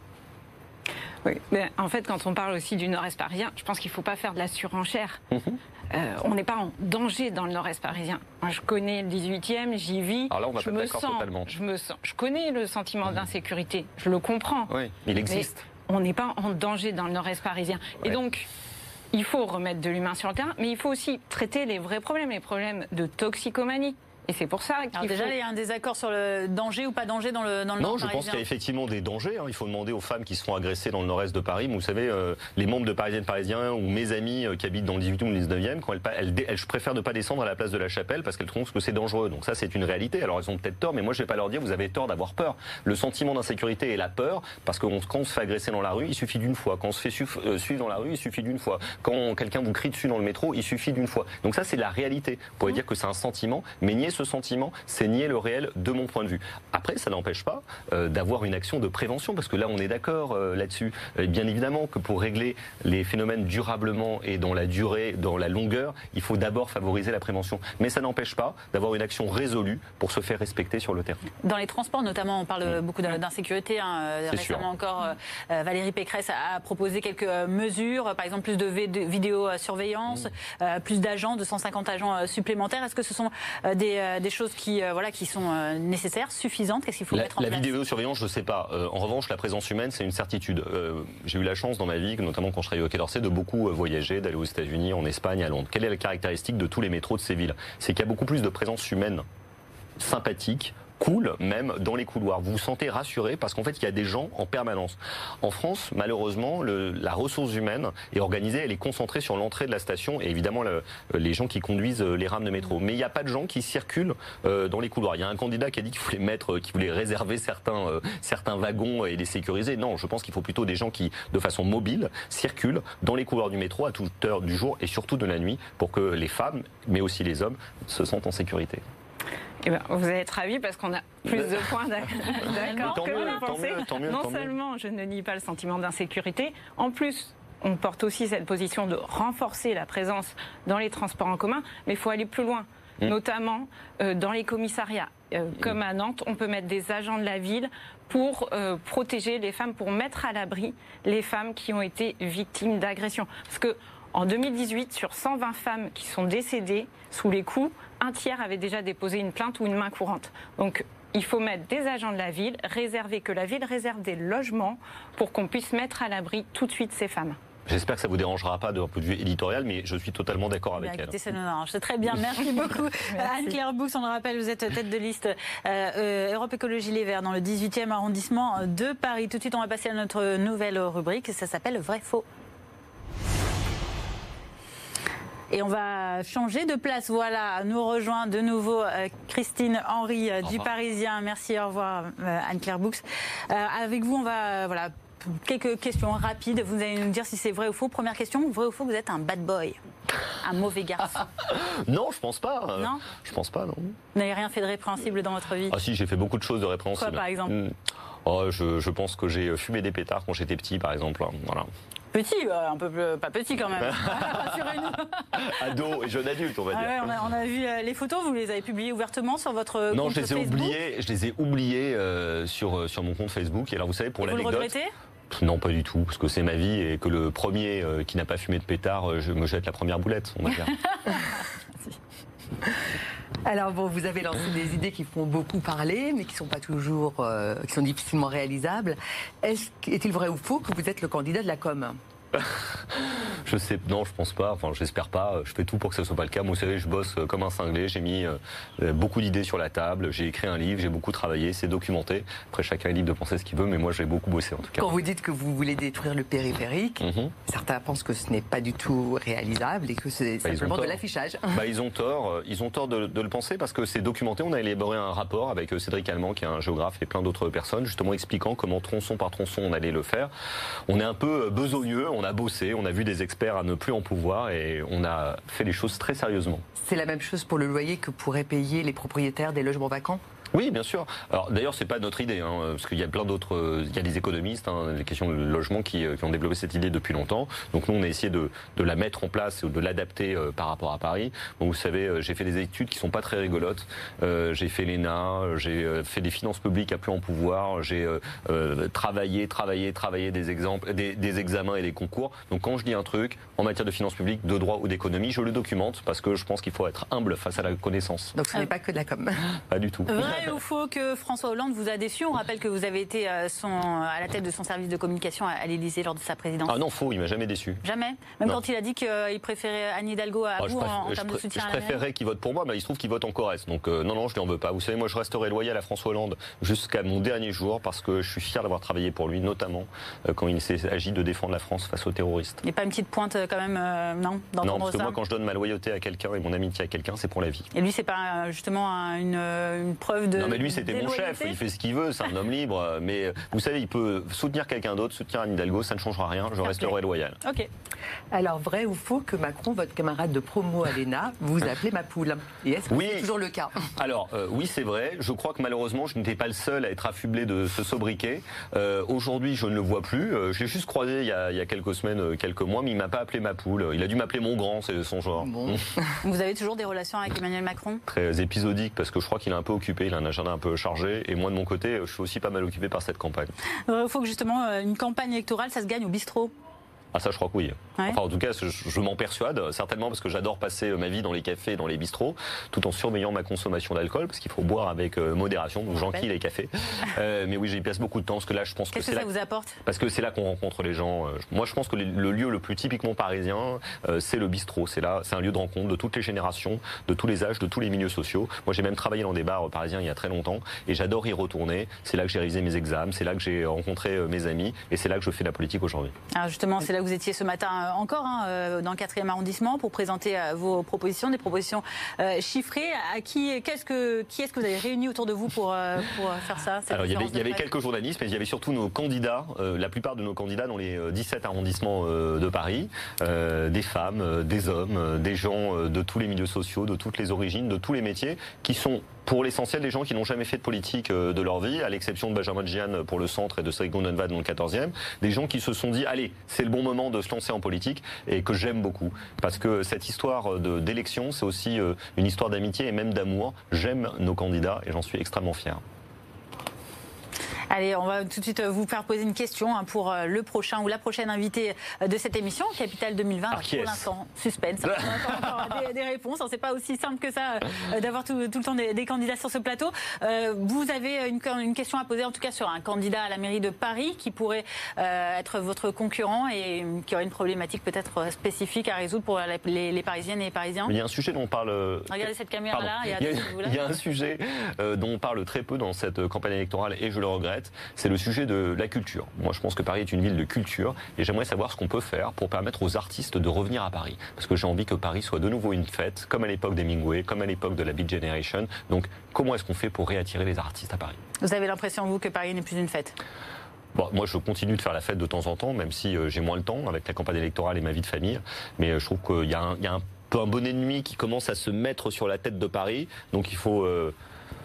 Oui, mais en fait, quand on parle aussi du nord-est parisien, je pense qu'il ne faut pas faire de la surenchère. Mhm. Euh, on n'est pas en danger dans le nord-est parisien. Moi, je connais le 18e, j'y vis. Alors là, on va je me sens, totalement. Je me sens, je connais le sentiment mhm. d'insécurité. Je le comprends. Oui, il existe. on n'est pas en danger dans le nord-est parisien. Et donc, il faut remettre de l'humain sur le terrain, mais il faut aussi traiter les vrais problèmes, les problèmes de toxicomanie. Et c'est pour ça qu'il déjà, il y a un désaccord sur le danger ou pas danger dans le, dans le Non, je pense qu'il y a effectivement des dangers. Hein. Il faut demander aux femmes qui se font agresser dans le nord-est de Paris. vous savez, euh, les membres de Parisiennes Parisiens ou mes amis euh, qui habitent dans le 18e ou le 19e, quand elles, elles, je préfère ne pas descendre à la place de la Chapelle parce qu'elles trouvent que c'est dangereux. Donc ça, c'est une réalité. Alors elles ont peut-être tort, mais moi, je vais pas leur dire vous avez tort d'avoir peur. Le sentiment d'insécurité et la peur, parce que quand on se fait agresser dans la rue, il suffit d'une fois. Quand on se fait euh, suivre dans la rue, il suffit d'une fois. Quand quelqu'un vous crie dessus dans le métro, il suffit d'une fois. Donc ça, c'est la réalité. Vous pourriez mmh. dire que c'est un sentiment, mais nier ce sentiment, c'est nier le réel de mon point de vue. Après, ça n'empêche pas euh, d'avoir une action de prévention, parce que là, on est d'accord euh, là-dessus. Euh, bien évidemment que pour régler les phénomènes durablement et dans la durée, dans la longueur, il faut d'abord favoriser la prévention. Mais ça n'empêche pas d'avoir une action résolue pour se faire respecter sur le terrain. Dans les transports, notamment, on parle beaucoup d'insécurité. Hein. Récemment encore, Valérie Pécresse a proposé quelques mesures, par exemple plus de vidéosurveillance, plus d'agents, de 150 agents supplémentaires. Est-ce que ce sont des, des choses qui euh, voilà, qui sont euh, nécessaires, suffisantes Qu'est-ce qu'il faut mettre en place La vidéosurveillance, je ne sais pas. Euh, en revanche, la présence humaine, c'est une certitude. J'ai eu la chance dans ma vie, notamment quand je travaillais au Quai d'Orsay, de beaucoup voyager, d'aller aux États-Unis, en Espagne, à Londres. Quelle est la caractéristique de tous les métros de ces villes? C'est qu'il y a beaucoup plus de présence humaine sympathique, cool même dans les couloirs. Vous vous sentez rassuré parce qu'en fait il y a des gens en permanence. En France, malheureusement, le, la ressource humaine est organisée, elle est concentrée sur l'entrée de la station et évidemment les gens qui conduisent euh, les rames de métro. Mais il n'y a pas de gens qui circulent euh, dans les couloirs. Il y a un candidat qui a dit qu'il voulait mettre, qui voulait réserver certains euh, certains wagons et les sécuriser. Non, je pense qu'il faut plutôt des gens qui, de façon mobile, circulent dans les couloirs du métro à toute heure du jour et surtout de la nuit pour que les femmes, mais aussi les hommes, se sentent en sécurité. Eh ben, vous allez être ravis parce qu'on a plus de points d'accord que vous pensez. non seulement je ne nie pas le sentiment d'insécurité, en plus on porte aussi cette position de renforcer la présence dans les transports en commun, mais il faut aller plus loin, mmh. notamment euh, dans les commissariats. Euh, comme à Nantes, on peut mettre des agents de la ville pour euh, protéger les femmes, pour mettre à l'abri les femmes qui ont été victimes d'agressions. Parce que en 2018, sur 120 femmes qui sont décédées sous les coups, un tiers avait déjà déposé une plainte ou une main courante. Donc il faut mettre des agents de la ville, réserver que la ville réserve des logements pour qu'on puisse mettre à l'abri tout de suite ces femmes. J'espère que ça vous dérangera pas d'un point de vue éditorial, mais je suis totalement d'accord avec bah, elle. C'est très bien. Merci beaucoup. Anne-Claire Boux, on le rappelle, vous êtes tête de liste euh, euh, Europe Écologie Les Verts dans le 18e arrondissement de Paris. Tout de suite, on va passer à notre nouvelle rubrique. Ça s'appelle Vrai-Faux. Et on va changer de place. Voilà, nous rejoint de nouveau euh, Christine Henry euh, du Parisien. Merci, au revoir euh, Anne-Claire Boux. avec vous, on va voilà quelques questions rapides. Vous allez nous dire si c'est vrai ou faux. Première question, vrai ou faux, vous êtes un bad boy un mauvais garçon? Non, je pense pas. Non? Je pense pas, non. Vous n'avez rien fait de répréhensible dans votre vie? Ah si, j'ai fait beaucoup de choses de répréhensibles. Quoi, par exemple? Hmm. oh, je, je, pense que j'ai fumé des pétards quand j'étais petit, par exemple. Voilà. Petit, euh, un peu pas petit quand même. Ado et jeune adulte, on va ah dire. on, a, vu euh, les photos, vous les avez publiées ouvertement sur votre non, compte je les ai oubliées, je les ai oubliées euh, sur sur mon compte Facebook. Et alors vous savez pour l'anecdote. Vous le regrettez? non, pas du tout, parce que c'est ma vie et que le premier qui n'a pas fumé de pétard, je me jette la première boulette, on va dire. Alors bon, vous avez lancé des idées qui font beaucoup parler, mais qui sont pas toujours, qui sont difficilement réalisables. Est-il vrai ou faux que vous êtes le candidat de la com? Je sais, non, je pense pas. Enfin, j'espère pas. Je fais tout pour que ce soit pas le cas. Moi, vous savez, je bosse comme un cinglé. J'ai mis euh, beaucoup d'idées sur la table. J'ai écrit un livre. J'ai beaucoup travaillé. C'est documenté. Après, chacun est libre de penser ce qu'il veut, mais moi, j'ai beaucoup bossé en tout cas. Quand vous dites que vous voulez détruire le périphérique, mhm. certains pensent que ce n'est pas du tout réalisable et que c'est bah, simplement de l'affichage. Bah, ils ont tort. Euh, ils ont tort de, le penser parce que c'est documenté. On a élaboré un rapport avec euh, Cédric Allemand, qui est un géographe, et plein d'autres personnes, justement expliquant comment tronçon par tronçon on allait le faire. On est un peu besogneux. On a bossé. On a vu des experts à ne plus en pouvoir et on a fait les choses très sérieusement. C'est la même chose pour le loyer que pourraient payer les propriétaires des logements vacants? Oui, bien sûr. Alors d'ailleurs, c'est pas notre idée, hein, parce qu'il y a plein d'autres, il y a des économistes, hein, des questions de logement qui, euh, qui, ont développé cette idée depuis longtemps. Donc nous, on a essayé de, de la mettre en place ou de l'adapter euh, par rapport à Paris. Bon, vous savez, euh, j'ai fait des études qui sont pas très rigolotes. Euh, j'ai fait l'ENA, j'ai fait des finances publiques à plus en pouvoir, j'ai travaillé, travaillé, travaillé des exemples, des, des, examens et des concours. Donc quand je dis un truc en matière de finances publiques, de droit ou d'économie, je le documente parce que je pense qu'il faut être humble face à la connaissance. Donc ce n'est pas que de la com. Pas du tout. Vrai ou faux que François Hollande vous a déçu On rappelle que vous avez été euh, son, à la tête de son service de communication à l'Élysée lors de sa présidence. Ah non, faux, il m'a jamais déçu. Jamais Même quand il a dit qu'il préférait Anne Hidalgo à ah, vous en, termes de soutien Je préférerais qu'il vote pour moi, mais il se trouve qu'il vote en Corrèze. Donc euh, non, non, je ne en veux pas. Vous savez, moi je resterai loyal à François Hollande jusqu'à mon dernier jour parce que je suis fier d'avoir travaillé pour lui, notamment euh, quand il s'agit de défendre la France face aux terroristes. Il n'y a pas une petite pointe quand même, non Non, parce que moi quand je donne ma loyauté à quelqu'un et mon amitié à quelqu'un, c'est pour la vie. Et lui, c'est pas justement une, une, preuve de. Non, mais lui, c'était mon chef il fait ce qu'il veut, c'est un homme libre. Mais vous savez, il peut soutenir quelqu'un d'autre, soutenir Anne Hidalgo, ça ne changera rien. Je resterai loyal. Ok. Alors, vrai ou faux que Macron, votre camarade de promo à l'ENA, vous appelez ma poule Et est-ce que oui. c'est toujours le cas Alors, euh, oui, c'est vrai. Je crois que malheureusement, je n'étais pas le seul à être affublé de ce sobriquet. Euh, aujourd'hui, je ne le vois plus. Euh, je l'ai juste croisé il y, a, il y, a, quelques semaines, quelques mois, mais il m'a pas appelé ma poule. Il a dû m'appeler mon grand, c'est son genre. vous avez toujours des relations avec Emmanuel Macron? Très épisodiques, parce que je crois qu'il est un peu occupé, il un agenda un peu chargé. Et moi, de mon côté, je suis aussi pas mal occupé par cette campagne. Il faut que justement, une campagne électorale, ça se gagne au bistrot. Ah ça je crois que oui. Enfin en tout cas je, m'en persuade certainement parce que j'adore passer euh, ma vie dans les cafés, dans les bistrots, tout en surveillant ma consommation d'alcool parce qu'il faut boire avec euh, modération, donc j'enquille les cafés. Euh, mais oui j'y passe beaucoup de temps parce que là je pense que c'est que ça vous apporte? Parce que c'est là qu'on rencontre les gens. Moi je pense que le lieu le plus typiquement parisien c'est le bistrot. C'est là, c'est un lieu de rencontre de toutes les générations, de tous les âges, de tous les milieux sociaux. Moi j'ai même travaillé dans des bars parisiens il y a très longtemps et j'adore y retourner. C'est là que j'ai révisé mes examens, c'est là que j'ai rencontré mes amis et c'est là que je fais la politique aujourd'hui. Alors justement c'est là que vous étiez ce matin euh, encore hein, euh, dans le 4e arrondissement pour présenter euh, vos propositions, des propositions chiffrées. À qui, qu'est-ce que, qui est-ce que vous avez réuni autour de vous pour, pour faire ça Alors, il y avait, il y avait quelques journalistes, mais il y avait surtout nos candidats, la plupart de nos candidats dans les 17 arrondissements de Paris, des femmes, des hommes, des gens de tous les milieux sociaux, de toutes les origines, de tous les métiers, qui sont pour l'essentiel des gens qui n'ont jamais fait de politique euh, de leur vie, à l'exception de Benjamin Gian pour le centre et de Cédric Gondonvad dans le 14e, des gens qui se sont dit allez, c'est le bon moment de se lancer en politique et que j'aime beaucoup parce que cette histoire d'élection, c'est aussi euh, une histoire d'amitié et même d'amour. J'aime nos candidats et j'en suis extrêmement fier. Allez, on va tout de suite euh, vous faire poser une question hein, pour euh, le prochain ou la prochaine invitée euh, de cette émission, Capital 2020. Alors, pour l'instant, suspense. des, des, réponses. C'est pas aussi simple que ça d'avoir tout, le temps des, candidats sur ce plateau. vous avez une, une, question à poser, en tout cas sur un candidat à la mairie de Paris qui pourrait être votre concurrent et qui aurait une problématique peut-être spécifique à résoudre pour les, Parisiennes et les Parisiens. Il y a un sujet dont on parle. Regardez cette caméra-là. Il, il, y a un sujet dont on parle très peu dans cette campagne électorale et je le regrette c'est le sujet de la culture. Moi, je pense que Paris est une ville de culture et j'aimerais savoir ce qu'on peut faire pour permettre aux artistes de revenir à Paris. Parce que j'ai envie que Paris soit de nouveau une fête, comme à l'époque d'Hemingway, comme à l'époque de la Beat Generation. Donc, comment est-ce qu'on fait pour réattirer les artistes à Paris? Vous avez l'impression, vous, que Paris n'est plus une fête? Bon, moi, je continue de faire la fête de temps en temps, même si euh, j'ai moins le temps avec la campagne électorale et ma vie de famille. Mais euh, je trouve qu'il y, a un, peu un bon ennemi qui commence à se mettre sur la tête de Paris. Donc, il faut. Euh,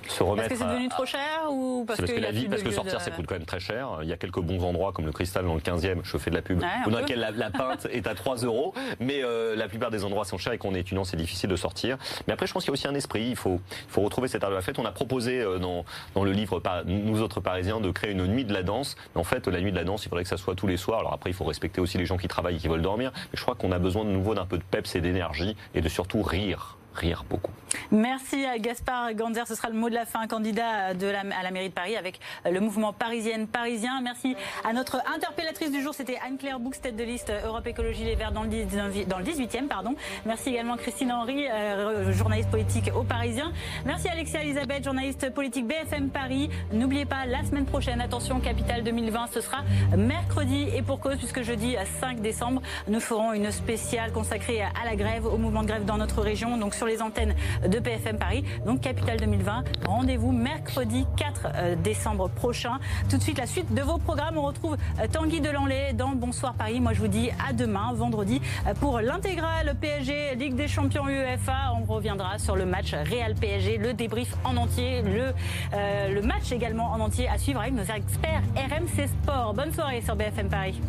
se remettre. Parce que c'est devenu trop cher ou parce, que, la vie, parce que sortir, ça coûte quand même très cher. Il y a quelques bons endroits comme le Cristal dans le 15e, je fais de la pub, dans lequel la, la, pinte est à 3 euros, mais euh, la plupart des endroits sont chers et qu'on est étudiant, c'est difficile de sortir. Mais après, je pense qu'il y a aussi un esprit. Il faut, il faut retrouver cet art de la fête. On a proposé euh, dans, dans le livre Nous autres Parisiens de créer une nuit de la danse. Mais en fait, la nuit de la danse, il faudrait que ça soit tous les soirs. Alors après, il faut respecter aussi les gens qui travaillent et qui veulent dormir. Mais je crois qu'on a besoin de nouveau d'un peu de peps et d'énergie et de surtout rire. Rire beaucoup. Merci à Gaspard Ganzer. Ce sera le mot de la fin, candidat de la, à la mairie de Paris avec le mouvement parisienne parisien. Merci à notre interpellatrice du jour, c'était Anne-Claire Boux, tête de liste Europe Écologie Les Verts dans le, 18e. Pardon. Merci également Christine Henry, euh, journaliste politique au Parisien. Merci Alexia Elisabeth, journaliste politique BFM Paris. N'oubliez pas, la semaine prochaine, attention, Capitale 2020, ce sera mercredi et pour cause, puisque jeudi 5 décembre, nous ferons une spéciale consacrée à la grève, au mouvement de grève dans notre région, donc sur les antennes de PFM Paris. Donc Capital 2020, rendez-vous mercredi 4 euh, décembre prochain. Tout de suite, la suite de vos programmes. On retrouve euh, Tanguy Delanlay dans Bonsoir Paris. Moi, je vous dis à demain, vendredi, euh, pour l'intégrale PSG, Ligue des Champions UEFA. On reviendra sur le match Real PSG, le débrief en entier, le, match également en entier à suivre avec nos experts RMC Sport. Bonne soirée sur BFM Paris.